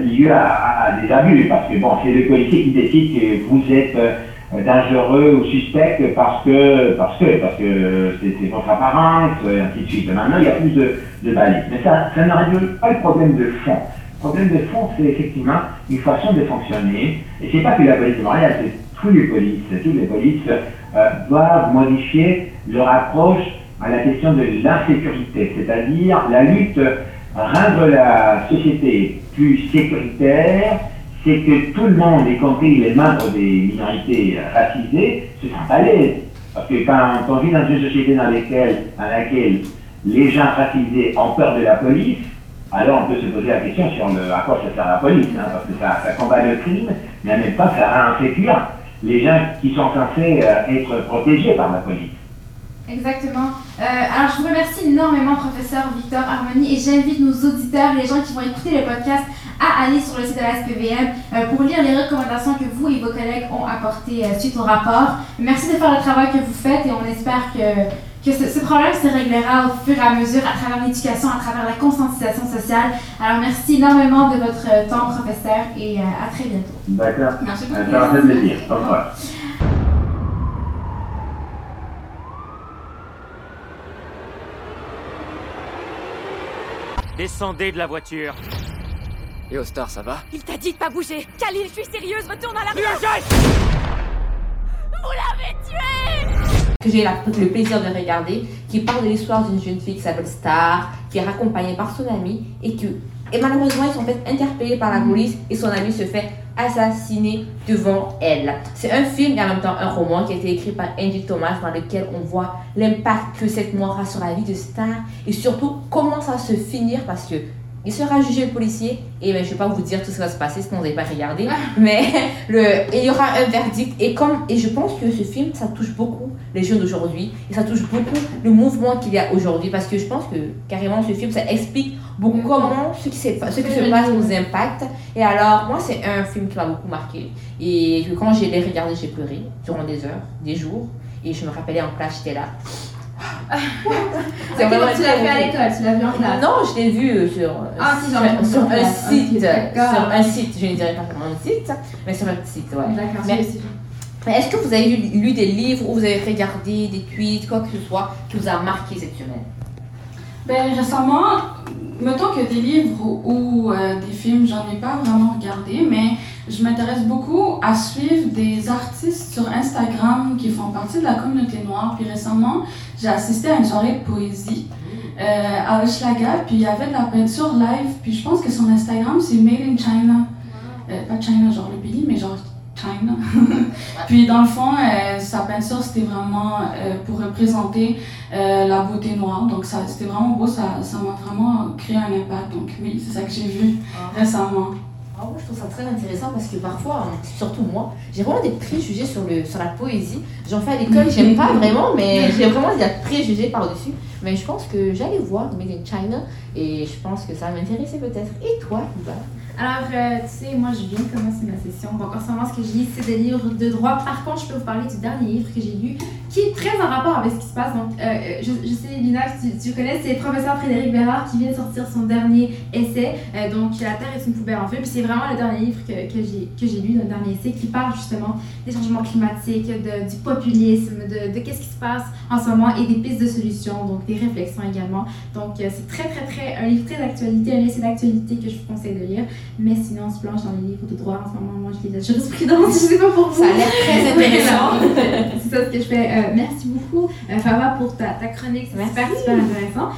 lieu à, à, des abus, parce que bon, c'est le policier qui décide que vous êtes euh, dangereux ou suspect parce que parce que parce que c'est votre apparence, et ainsi de suite. Maintenant, il y a plus de, de balises. Mais ça, ça ne résout pas le problème de fond. Le problème de fond, c'est effectivement une façon de fonctionner. Et c'est pas que la police de Montréal, c'est tous les polices. Toutes les polices euh, doivent modifier leur approche à la question de l'insécurité, c'est-à-dire la lutte, rendre la société plus sécuritaire, c'est que tout le monde, y compris les membres des minorités racisées, se sentent à l'aise. Parce que quand on vit dans une société dans dans laquelle les gens racisés ont peur de la police, alors on peut se poser la question sur le, à quoi ça sert la police, hein, parce que ça, combat le crime, mais en même temps ça rend insécure les gens qui sont censés euh, être protégés par la police. Exactement. Euh, alors, je vous remercie énormément, professeur Victor Harmonie, et j'invite nos auditeurs, les gens qui vont écouter le podcast, à aller sur le site de la SPVM euh, pour lire les recommandations que vous et vos collègues ont apportées suite au rapport. Merci de faire le travail que vous faites et on espère que, que ce, ce, problème se réglera au fur et à mesure à travers l'éducation, à travers la conscientisation sociale. Alors, merci énormément de votre temps, professeur, et à très bientôt. D'accord. Merci beaucoup. Fait plaisir. Au revoir. Descendez de la voiture. Et Star, ça va? Il t'a dit de pas bouger Khalil, je suis sérieuse, retourne à la maison Vous l'avez tué Que j'ai le plaisir de regarder, qui parle de l'histoire d'une jeune fille qui s'appelle Star, qui est raccompagnée par son ami, et que et malheureusement, ils sont fait interpeller par la police et son ami se fait assassiner devant elle. C'est un film et en même temps un roman qui a été écrit par Angie Thomas dans lequel on voit l'impact que cette mort a sur la vie de Star et surtout comment ça se finir parce que il sera jugé le policier. Et ben, je ne vais pas vous dire tout ce qui va se passer sinon vous n'avez pas regardé mais le, il y aura un verdict. Et, comme, et je pense que ce film ça touche beaucoup les jeunes d'aujourd'hui. Et ça touche beaucoup le mouvement qu'il y a aujourd'hui. Parce que je pense que carrément ce film ça explique beaucoup comment ce qui, ce qui se passe nous impacte. Et alors moi c'est un film qui m'a beaucoup marqué. Et que quand j'ai regardé j'ai pleuré durant des heures, des jours. Et je me rappelais en classe j'étais là c'est okay, tu l'as vu à l'école, tu l'as vu en classe Non, je l'ai vu sur, ah, si, sur, sur un site. Okay, sur un site, je ne dirais pas comment un site, mais sur un site, ouais. D'accord, mais, mais est-ce que vous avez lu, lu, des livres ou vous avez regardé des tweets, quoi que ce soit, qui vous a marqué cette semaine? Ben, récemment, mettons que des livres ou, euh, des films, j'en ai pas vraiment regardé, mais je m'intéresse beaucoup à suivre des artistes sur Instagram qui font partie de la communauté noire. Puis récemment, j'ai assisté à une soirée de poésie euh, à Hochelaga, puis il y avait de la peinture live. Puis je pense que son Instagram, c'est Made in China. Euh, pas China, genre le pays, mais genre China. puis dans le fond, euh, sa peinture, c'était vraiment euh, pour représenter euh, la beauté noire. Donc ça, c'était vraiment beau, ça, ça m'a vraiment créé un impact. Donc oui, c'est ça que j'ai vu récemment. Alors moi, je trouve ça très intéressant parce que parfois, hein, surtout moi, j'ai vraiment des préjugés sur, le, sur la poésie. J'en fais à l'école, j'aime pas vraiment, mais j'ai vraiment des préjugés par-dessus. Mais je pense que j'allais voir Made in China et je pense que ça va m'intéresser peut-être. Et toi, Iba Alors, euh, tu sais, moi, je viens de commencer ma session. Donc, en ce moment, ce que je lis, c'est des livres de droit. Par contre, je peux vous parler du dernier livre que j'ai lu, qui est très en rapport avec ce qui se passe. Donc, euh, je, sais, Lina, tu, tu connais, c'est le professeur Frédéric Bérard qui vient de sortir son dernier essai. Euh, donc, La Terre est une poubelle en feu. Puis, c'est vraiment le dernier livre que, que j'ai lu, le dernier essai, qui parle justement des changements climatiques, du populisme, de, qu'est-ce qui se passe en ce moment et des pistes de solutions, donc des réflexions également. Donc, c'est très, très, très, un livre très d'actualité, un essai d'actualité que je vous conseille de lire. Mais sinon, on se plonge dans les livres de droit en ce moment. Moi, je lis la jurisprudence, je sais pas pour vous. Ça a l'air très intéressant. c'est ça ce que je fais. Euh, merci beaucoup, euh, Fava, pour ta, ta chronique. C'est super, super intéressant.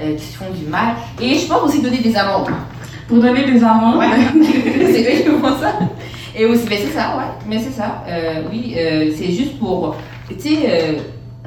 Euh, qui se font du mal. Et je pense aussi donner des amendes. Pour donner des amendes Ouais, c'est qui font ça. Et aussi, mais c'est ça, ouais, mais c'est ça. Euh, oui, euh, c'est juste pour, tu sais,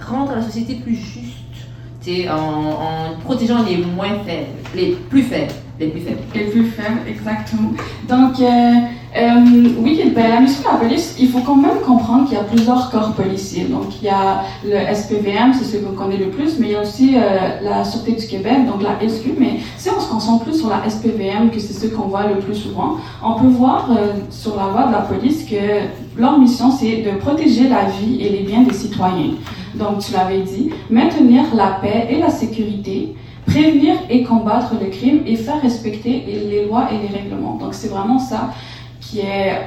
rendre la société plus juste, en, en protégeant les moins faibles, les plus faibles, faibles. Les plus faibles, exactement. Donc, euh, euh, oui, ben, la mission de la police, il faut quand même comprendre qu'il y a plusieurs corps policiers. Donc, il y a le SPVM, c'est ce qu'on connaît le plus, mais il y a aussi euh, la Sûreté du Québec, donc la SQ. Mais si on se concentre plus sur la SPVM, que c'est ce qu'on voit le plus souvent, on peut voir sur la voie de la police que leur mission, c'est de protéger la vie et les biens des citoyens. Donc, tu l'avais dit, maintenir la paix et la sécurité, prévenir et combattre le crime et faire respecter les lois et les règlements. Donc, c'est vraiment ça qui est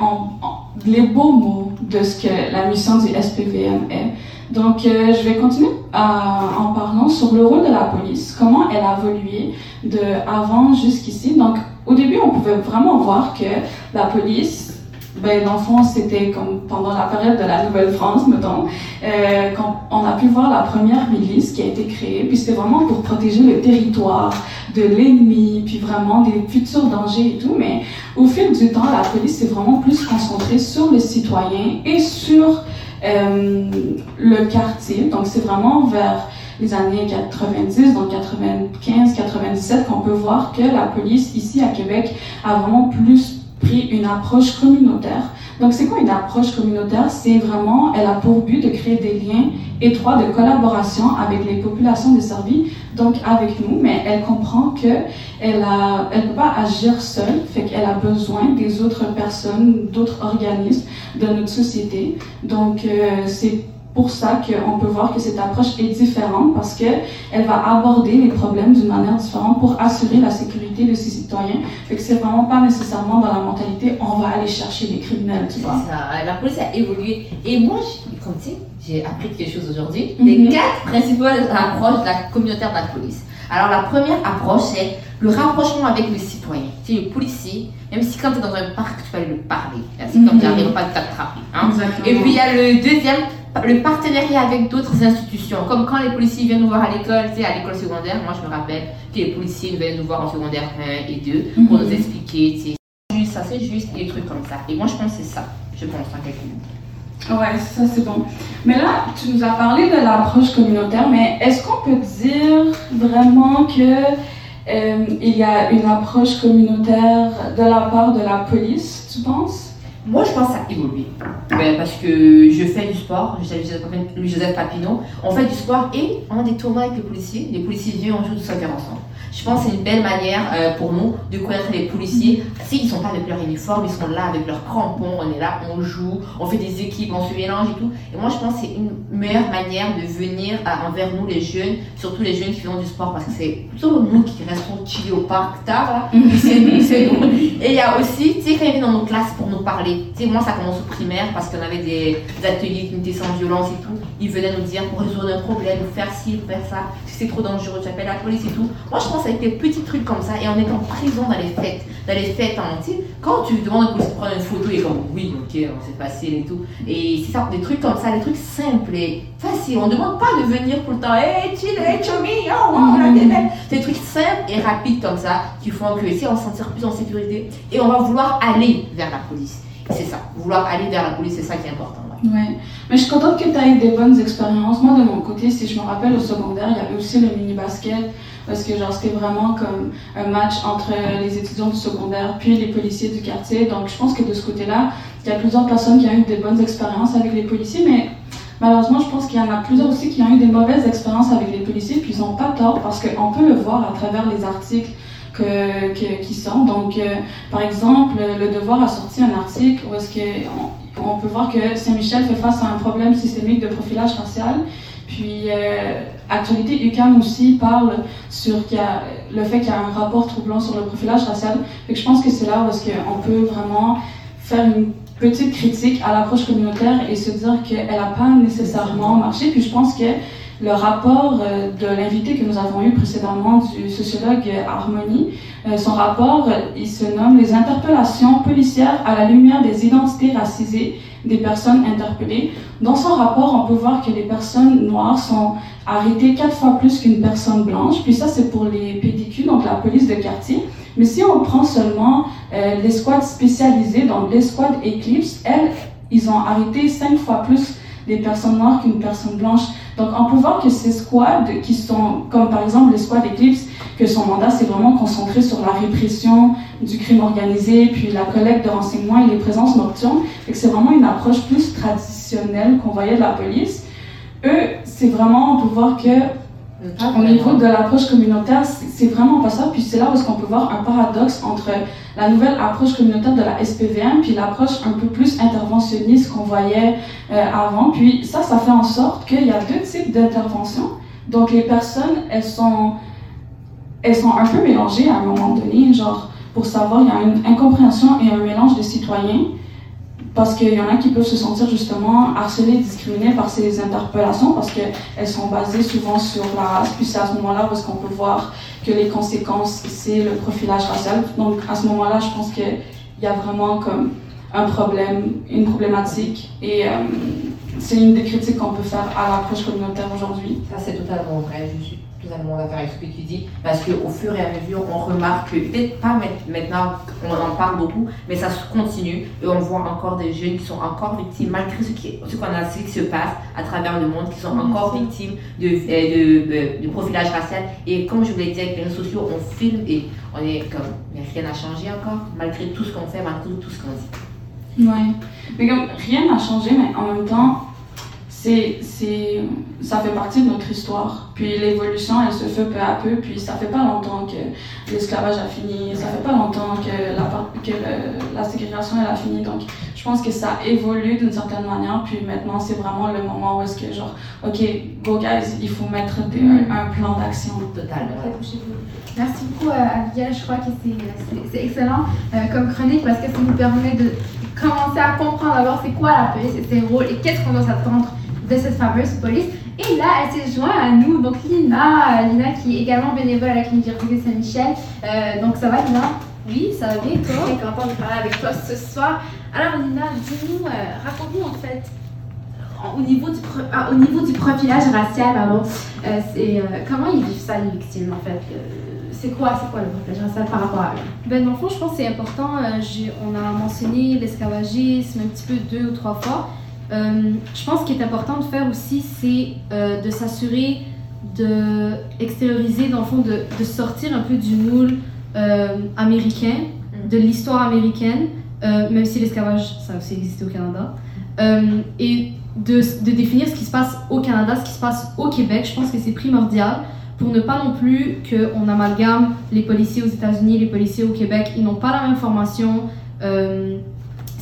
les beaux mots de ce que la mission du SPVM est. Donc, euh, je vais continuer à- en parlant sur le rôle de la police, comment elle a évolué de avant jusqu'ici. Donc, au début, on pouvait vraiment voir que la police, ben, dans le fond, c'était comme pendant la période de la Nouvelle-France, mettons, euh, quand on a pu voir la première milice qui a été créée, puis c'était vraiment pour protéger le territoire de l'ennemi, puis vraiment des futurs dangers et tout, mais au fil du temps, la police s'est vraiment plus concentrée sur les citoyens et sur euh, le quartier. Donc c'est vraiment vers les années 90, donc 95, 97, qu'on peut voir que la police ici à Québec a vraiment plus une approche communautaire. Donc, c'est quoi une approche communautaire? C'est vraiment, elle a pour but de créer des liens étroits de collaboration avec les populations desservies, donc avec nous, mais elle comprend que elle a, elle peut pas agir seule, fait qu'elle a besoin des autres personnes, d'autres organismes de notre société. Donc, euh, c'est pour ça qu'on peut voir que cette approche est différente parce que elle va aborder les problèmes d'une manière différente pour assurer la sécurité de ses citoyens. Fait que c'est vraiment pas nécessairement dans la mentalité on va aller chercher les criminels, tu vois. Ça, la police a évolué. Et moi, j'ai- comme tu sais, j'ai appris quelque chose aujourd'hui. Mhm. Les quatre principales approches de la communautaire de la police. Alors, la première approche, c'est le rapprochement avec le citoyen. Tu sais, le policier, même si quand tu es dans un parc, tu peux aller le parler. C'est comme Mhm. tu n'arrives pas de t'attraper. Hein? Et puis, il y a le deuxième, le partenariat avec d'autres institutions. Comme quand les policiers viennent nous voir à l'école, tu sais, à l'école secondaire, moi, je me rappelle que les policiers venaient nous voir en secondaire 1 et 2 pour Mhm. nous expliquer, tu sais, juste, ça c'est juste, et des trucs comme ça. Et moi, je pense que c'est ça, je pense, en quelques mots. Ouais, ça c'est bon. Mais là, tu nous as parlé de l'approche communautaire, mais est-ce qu'on peut dire vraiment que euh, il y a une approche communautaire de la part de la police, tu penses? Moi, je pense que ça. Ben, parce que je fais du sport, je Louis-Joseph Papineau, on fait du sport et on a des tournois avec les policiers. Les policiers viennent, on joue du soccer ensemble. Je pense que c'est une belle manière euh, pour nous de connaître les policiers. S'ils ne sont pas avec leur uniforme, ils sont là avec leurs crampons, on est là, on joue, on fait des équipes, on se mélange et tout. Et moi, je pense que c'est une meilleure manière de venir à- envers nous, les jeunes, surtout les jeunes qui font du sport, parce que c'est plutôt nous qui restons chillés au parc tard, là. C'est nous, c'est nous. Et il y a aussi, tu sais, quand ils viennent dans nos classes pour nous parler, tu sais, moi, ça commence au primaire parce qu'on avait des, des ateliers d'unité sans violence et tout. Ils venaient nous dire pour résoudre un problème, faire ci, faire ça, si c'est trop dangereux, tu appelles la police et tout. Moi, je pense avec des petits trucs comme ça et on est en prison dans les fêtes, dans les fêtes, tu sais, quand tu demandes au policier de prendre une photo, il est comme oui, ok, c'est facile et tout. Et c'est ça, des trucs comme ça, des trucs simples et faciles. On ne demande pas de venir tout le temps, hey, chill, hey, chummy, oh, wow, la belle. Des trucs simples et rapides comme ça qui font que, sais, on se sentir plus en sécurité et on va vouloir aller vers la police. C'est ça, vouloir aller vers la police, c'est ça qui est important. ouais. Mais je suis contente que tu aies eu des bonnes expériences. Moi, de mon côté, si je me rappelle au secondaire, il y avait aussi le mini-basket. Parce que genre c'était vraiment comme un match entre les étudiants du secondaire puis les policiers du quartier. Donc je pense que de ce côté-là, il y a plusieurs personnes qui ont eu des bonnes expériences avec les policiers, mais malheureusement, je pense qu'il y en a plusieurs aussi qui ont eu des mauvaises expériences avec les policiers, puis ils n'ont pas tort parce qu'on peut le voir à travers les articles que, qui sont. Donc, euh, par exemple, Le Devoir a sorti un article où est-ce qu'on on peut voir que Saint-Michel fait face à un problème systémique de profilage racial. Puis, euh, Actualité UCAM aussi parle sur y a le fait qu'il y a un rapport troublant sur le profilage racial. Et je pense que c'est là où est-ce qu'on peut vraiment faire une petite critique à l'approche communautaire et se dire qu'elle n'a pas nécessairement marché. Puis je pense que le rapport euh, de l'invité que nous avons eu précédemment du sociologue Harmonie, euh, son rapport, il se nomme Les interpellations policières à la lumière des identités racisées des personnes interpellées. Dans son rapport, on peut voir que les personnes noires sont arrêtées quatre fois plus qu'une personne blanche. Puis ça, c'est pour les PDQ, donc la police de quartier. Mais si on prend seulement euh, les squads spécialisés, donc les squads Eclipse, elles, ils ont arrêté cinq fois plus des personnes noires qu'une personne blanche. Donc on peut voir que ces squads qui sont, comme par exemple les squads Eclipse, que son mandat c'est vraiment concentré sur la répression du crime organisé, puis la collecte de renseignements et les présences nocturnes, c'est vraiment une approche plus traditionnelle qu'on voyait de la police. Eux, c'est vraiment, on peut voir que au niveau de l'approche communautaire, c'est vraiment pas ça. Puis c'est là où est-ce qu'on peut voir un paradoxe entre la nouvelle approche communautaire de la SPVM puis l'approche un peu plus interventionniste qu'on voyait euh, avant. Puis ça, ça fait en sorte qu'il y a deux types d'interventions. Donc les personnes, elles sont, elles sont un peu mélangées à un moment donné. Genre, pour savoir, il y a une incompréhension et un mélange de citoyens parce qu'il y en a qui peuvent se sentir justement harcelés, discriminés par ces interpellations parce qu'elles sont basées souvent sur la race. Puis c'est à ce moment-là parce qu'on peut voir que les conséquences, c'est le profilage racial. Donc à ce moment-là, je pense qu'il y a vraiment comme un problème, une problématique. Et euh, c'est une des critiques qu'on peut faire à l'approche communautaire aujourd'hui. Ça, c'est totalement vrai. Je suis que tu dis, parce qu'au fur et à mesure, on remarque que, peut-être pas maintenant, on en parle beaucoup, mais ça se continue, et on voit encore des jeunes qui sont encore victimes, malgré ce qu'on ce qu'on a ce qui se passe à travers le monde, qui sont encore victimes de, de, de, profilage racial. Et comme je vous l'ai dit, avec les réseaux sociaux, on filme et on est comme, mais rien n'a changé encore, malgré tout ce qu'on fait, malgré tout ce qu'on dit. Ouais, mais comme rien n'a changé, mais en même temps, c'est, c'est, ça fait partie de notre histoire. Puis l'évolution, elle se fait peu à peu. Puis ça fait pas longtemps que l'esclavage a fini. Ça fait pas longtemps que la, que la ségrégation elle a fini. Donc je pense que ça évolue d'une certaine manière. Puis maintenant, c'est vraiment le moment où est-ce que genre, ok, go guys, il faut mettre un, plan d'action. Total. Merci beaucoup, euh, Je crois que c'est, excellent euh, comme chronique parce que ça nous permet de commencer à comprendre d'abord c'est quoi la police et ses rôles et qu'est-ce qu'on doit s'attendre de cette fameuse police. Et là, elle s'est jointe à nous, donc Lina, Lina qui est également bénévole à la clinique de Saint-Michel. Euh, donc ça va Lina? Oui, ça va bien, toi? Très contente de parler avec toi ce soir. Alors Lina, dis-nous, euh, raconte-nous en fait, au niveau du, ah, au niveau du profilage racial, pardon, euh, c'est, comment ils vivent ça les victimes en fait? C'est quoi, c'est quoi le profilage racial par rapport à eux? Ben, dans le fond, je pense que c'est important. on a mentionné l'esclavagisme un petit peu deux ou trois fois. Euh, je pense qu'il est important de faire aussi, c'est euh, de s'assurer de extérioriser, dans le fond, de, de sortir un peu du moule euh, américain, mm. de l'histoire américaine, même si l'esclavage, ça a aussi existé au Canada, et de, de, définir ce qui se passe au Canada, ce qui se passe au Québec. Je pense que c'est primordial pour ne pas non plus qu'on amalgame les policiers aux États-Unis, les policiers au Québec. Ils n'ont pas la même formation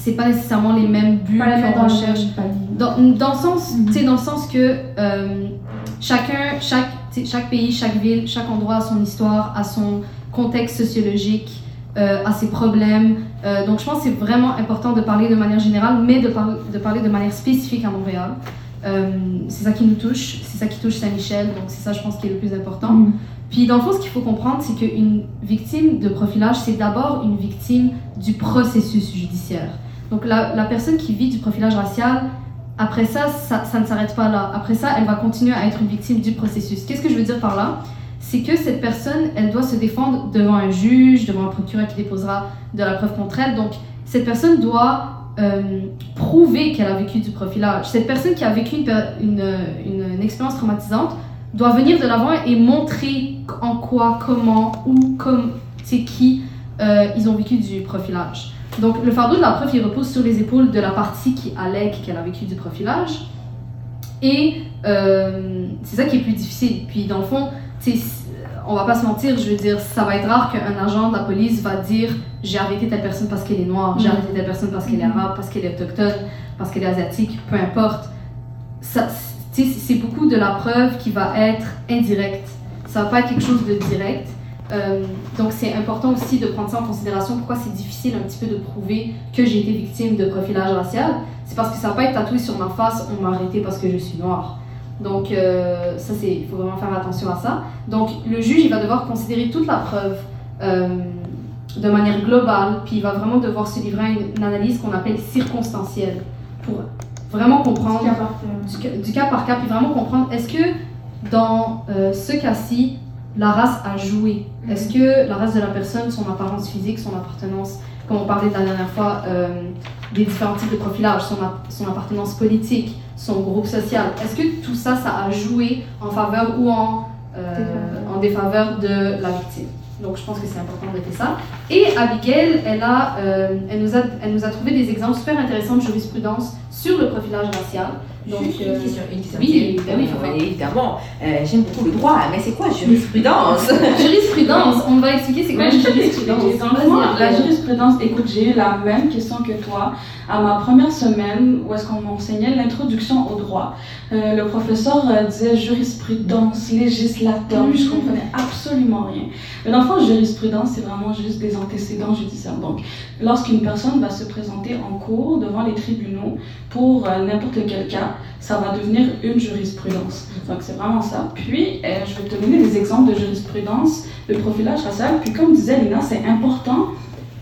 c'est pas nécessairement les mêmes buts qu'on recherche. Dans, dans, le sens, mm dans le sens que euh, chacun, chaque, chaque pays, chaque ville, chaque endroit a son histoire, a son contexte sociologique, euh, a ses problèmes. Euh, donc je pense que c'est vraiment important de parler de manière générale, mais de, de parler de manière spécifique à Montréal. c'est ça qui nous touche, c'est ça qui touche Saint-Michel, donc c'est ça je pense qui est le plus important. Mm. Puis dans le fond, ce qu'il faut comprendre, c'est qu'une victime de profilage, c'est d'abord une victime du processus judiciaire. Donc la, personne qui vit du profilage racial, après ça, ça, ne s'arrête pas là. Après ça, elle va continuer à être une victime du processus. Qu'est-ce que je veux dire par là? C'est que cette personne, elle doit se défendre devant un juge, devant un procureur qui déposera de la preuve contre elle. Donc cette personne doit euh, prouver qu'elle a vécu du profilage. Cette personne qui a vécu une, expérience traumatisante doit venir de l'avant et montrer en quoi, comment, où, comme, c'est qui euh, ils ont vécu du profilage. Donc, le fardeau de la preuve, il repose sur les épaules de la partie qui allègue qu'elle a vécu du profilage. Et euh, c'est ça qui est plus difficile. Puis, dans le fond, on va pas se mentir, je veux dire, ça va être rare qu'un agent de la police va dire j'ai arrêté telle personne parce qu'elle est noire, j'ai Mhm. arrêté telle personne parce qu'elle est arabe, parce qu'elle est autochtone, parce qu'elle est asiatique, peu importe. C'est beaucoup de la preuve qui va être indirecte. Ça va pas être quelque chose de direct. Euh, donc c'est important aussi de prendre ça en considération. Pourquoi c'est difficile un petit peu de prouver que j'ai été victime de profilage racial C'est parce que ça va pas être tatoué sur ma face. On m'a arrêté parce que je suis noire. Donc euh, ça c'est, il faut vraiment faire attention à ça. Donc le juge il va devoir considérer toute la preuve euh, de manière globale, puis il va vraiment devoir se livrer à une, une analyse qu'on appelle circonstancielle pour vraiment comprendre du cas, du cas par cas, puis vraiment comprendre est-ce que dans euh, ce cas-ci la race a joué. Est-ce que la race de la personne, son apparence physique, son appartenance, comme on parlait de la dernière fois, euh, des différents types de profilage, son, ap- son appartenance politique, son groupe social, est-ce que tout ça, ça a joué en faveur ou en, euh, en défaveur de la victime? Donc je pense que c'est important de noter ça. Et Abigail, elle, a, euh, elle, nous a, elle nous a trouvé des exemples super intéressants de jurisprudence sur le profilage racial. Donc, Juste euh, une question, une question. Oui, ben oui, Euh, faut faire. évidemment, euh, j'aime beaucoup le droit, mais c'est quoi jurisprudence? Jurisprudence, on va expliquer c'est quoi Mais jurisprudence. t'expliquer. Dans le fond, Vas-y, la jurisprudence, écoute, j'ai eu la même question que toi à ma première semaine où est-ce qu'on m'enseignait l'introduction au droit. Euh, le professeur euh, disait jurisprudence, législateur, puis je comprenais absolument rien. Mais dans le fond, jurisprudence, c'est vraiment juste des antécédents judiciaires. Donc, lorsqu'une personne va se présenter en cours devant les tribunaux pour euh, n'importe quel cas, ça va devenir une jurisprudence. Donc, c'est vraiment ça. Puis, euh, je vais te donner des exemples de jurisprudence de profilage racial. Puis, comme disait Lina, c'est important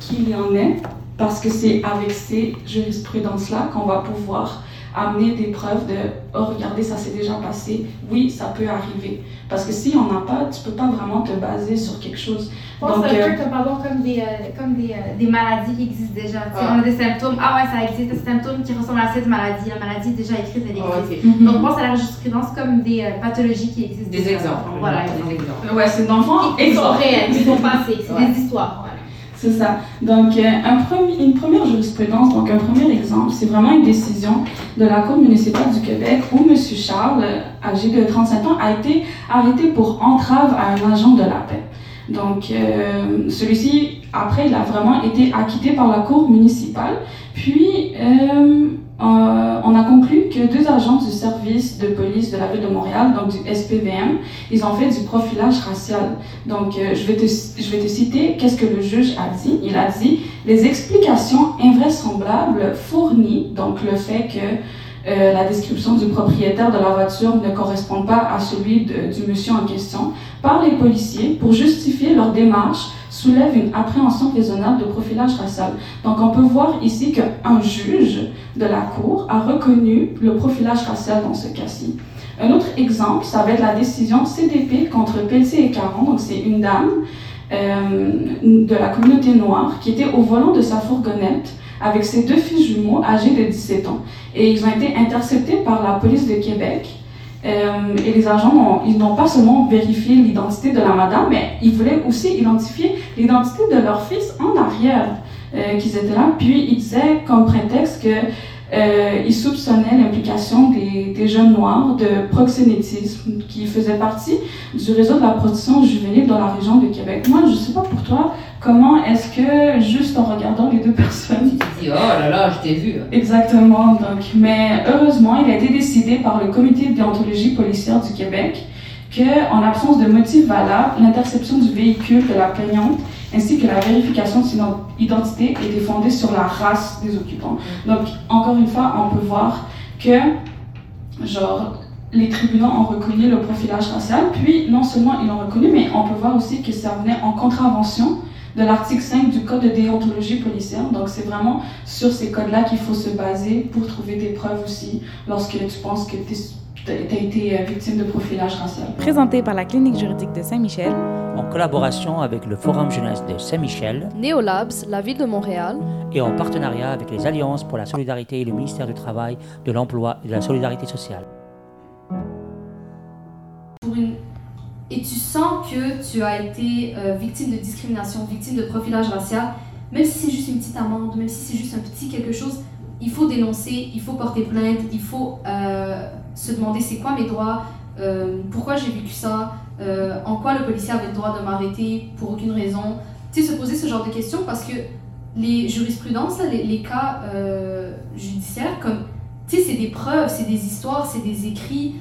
qu'il y en ait parce que c'est avec ces jurisprudences-là qu'on va pouvoir amener des preuves de oh regardez ça s'est déjà passé oui ça peut arriver parce que si on n'a pas tu peux pas vraiment te baser sur quelque chose pense donc un euh, peu comme, pardon, comme, des, euh, comme des, euh, des maladies qui existent déjà. Tu sais, Ah. On a des symptômes, ah ouais, ça existe, des symptômes qui ressemblent à cette maladie. La maladie est déjà écrite, elle Ah, existe. ok. Donc, on pense à la jurisprudence comme des euh, pathologies qui existent Des déjà. exemples. Voilà, Des exemples. ouais c'est dans le fond Ils sont réels, ils sont passés, c'est Ouais. des histoires. C'est ça. Donc, euh, un premier, une première jurisprudence, donc un premier exemple, c'est vraiment une décision de la Cour municipale du Québec où M. Charles, euh, âgé de 35 ans, a été arrêté pour entrave à un agent de la paix. Donc, euh, celui-ci, après, il a vraiment été acquitté par la Cour municipale. Puis, euh, euh, on a conclu que deux agents du service de police de la ville de Montréal, donc du SPVM, ils ont fait du profilage racial. Donc, euh, je, vais te, je vais te citer qu'est-ce que le juge a dit. Il a dit les explications invraisemblables fournies, donc le fait que euh, la description du propriétaire de la voiture ne correspond pas à celui du monsieur en question, par les policiers pour justifier leur démarche soulève une appréhension raisonnable de profilage racial. Donc on peut voir ici qu'un juge de la Cour a reconnu le profilage racial dans ce cas-ci. Un autre exemple, ça va être la décision CDP contre Pelletier et Caron. Donc c'est une dame euh, de la communauté noire qui était au volant de sa fourgonnette avec ses deux fils jumeaux âgés de 17 ans. Et ils ont été interceptés par la police de Québec. Euh, et les agents, ont- ils n'ont pas seulement vérifié l'identité de la madame, mais ils voulaient aussi identifier l'identité de leur fils en arrière, euh, qu'ils étaient là. Puis ils disaient comme prétexte que euh, ils soupçonnaient l'implication des, des jeunes noirs de proxénétisme qui faisaient partie du réseau de la protection juvénile dans la région de Québec. Moi, je sais pas pour toi, comment est-ce que, juste en regardant les deux personnes, Tu dis, oh là là, je t'ai vu. Exactement. Donc, mais heureusement, il a été décidé par le comité de déontologie policière du Québec que, en l'absence de motif valable, l'interception du véhicule de la plaignante ainsi que la vérification de son identité était fondée sur la race des occupants. Donc, encore une fois, on peut voir que, genre, les tribunaux ont reconnu le profilage racial, puis non seulement ils l'ont reconnu, mais on peut voir aussi que ça venait en contravention de l'article 5 du Code de déontologie policière. Donc, c'est vraiment sur ces codes-là qu'il faut se baser pour trouver des preuves aussi lorsque tu penses que tu as été euh, victime de profilage racial. Présenté par la Clinique juridique de Saint-Michel, en collaboration avec le Forum jeunesse de Saint-Michel Néolabs, la ville de Montréal, et en partenariat avec les Alliances pour la solidarité et le ministère du Travail, de l'Emploi et de la Solidarité sociale. Pour une et tu sens que tu as été euh, victime de discrimination, victime de profilage racial, même si c'est juste une petite amende, même si c'est juste un petit quelque chose, il faut dénoncer, il faut porter plainte, il faut euh, se demander c'est quoi mes droits, euh, pourquoi j'ai vécu ça, euh, en quoi le policier avait le droit de m'arrêter pour aucune raison. Tu sais, se poser ce genre de questions parce que les jurisprudences, là, les, les cas euh, judiciaires, comme, tu sais, c'est des preuves, c'est des histoires, c'est des écrits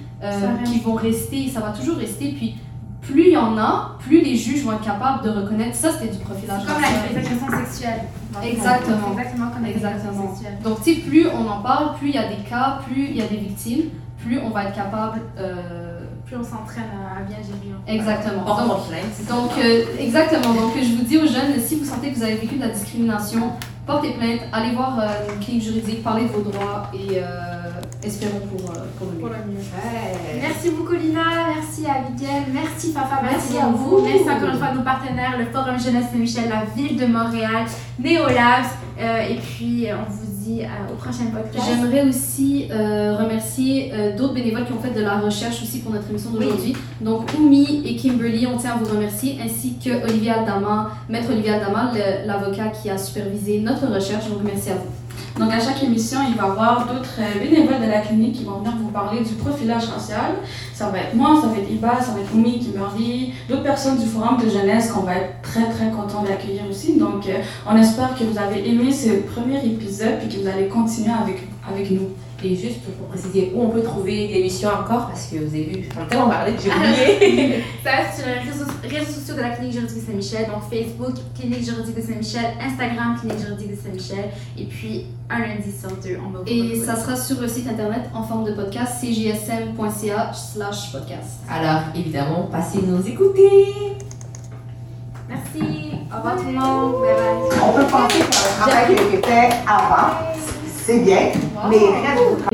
qui vont rester, ça va toujours rester. Puis plus il y en a, plus les juges vont être capables de reconnaître ça, c'était du profilage. Comme la- agressions sexuelles. dans le fond. Exactement. Exactement comme agressions Exactement. sexuelles. Donc, tu sais, plus on en parle, plus il y a des cas, plus il y a des victimes, plus on va être capable. euh, Plus on s'entraîne à bien gérer. fait. Exactement. Porte Donc, ça. donc euh, exactement. Donc, je vous dis aux jeunes, si vous sentez que vous avez vécu de la discrimination, portez plainte, allez voir euh, une clinique juridique, parlez de vos droits et euh, espérons pour, euh, pour le mieux. Pour le mieux. Merci beaucoup Lina, merci Abigail, merci Fafa, merci, Merci à à vous. vous. Merci encore une fois à nos partenaires, le Forum Jeunesse Saint-Michel, la Ville de Montréal, Neolabs, euh, et puis on vous euh, au prochain podcast. J'aimerais aussi euh, remercier euh, d'autres bénévoles qui ont fait de la recherche aussi pour notre émission d'aujourd'hui. Donc, Oumi et Kimberly, on tient à vous remercier, ainsi que Olivier Aldama, Maître Olivier Aldama, l'avocat qui a supervisé notre recherche. Donc, merci à vous. Donc à chaque émission, il va y avoir d'autres bénévoles de la clinique qui vont venir vous parler du profilage racial. Ça va être moi, ça va être Iba, ça va être Oumi, Kimberly, d'autres personnes du forum de jeunesse qu'on va être très très content d'accueillir aussi. Donc euh, on espère que vous avez aimé ce premier épisode et que vous allez continuer avec, avec nous. Et juste pour préciser où on peut trouver l'émission encore, parce que vous avez vu, on a tellement parlé que j'ai oublié. Ça va être sur les réseaux, réseaux sociaux de la Clinique Juridique de Saint-Michel, donc Facebook, Clinique Juridique de Saint-Michel, Instagram, Clinique Juridique de Saint-Michel, et puis un lundi sur deux, on va vous Et retrouver. ça sera sur le site internet en forme de podcast, cjsm.ca slash podcast. Alors, évidemment, passez nous écouter. Merci, au revoir tout le monde, bye bye. On peut penser que le travail qui était avant, c'est bien, mais rien de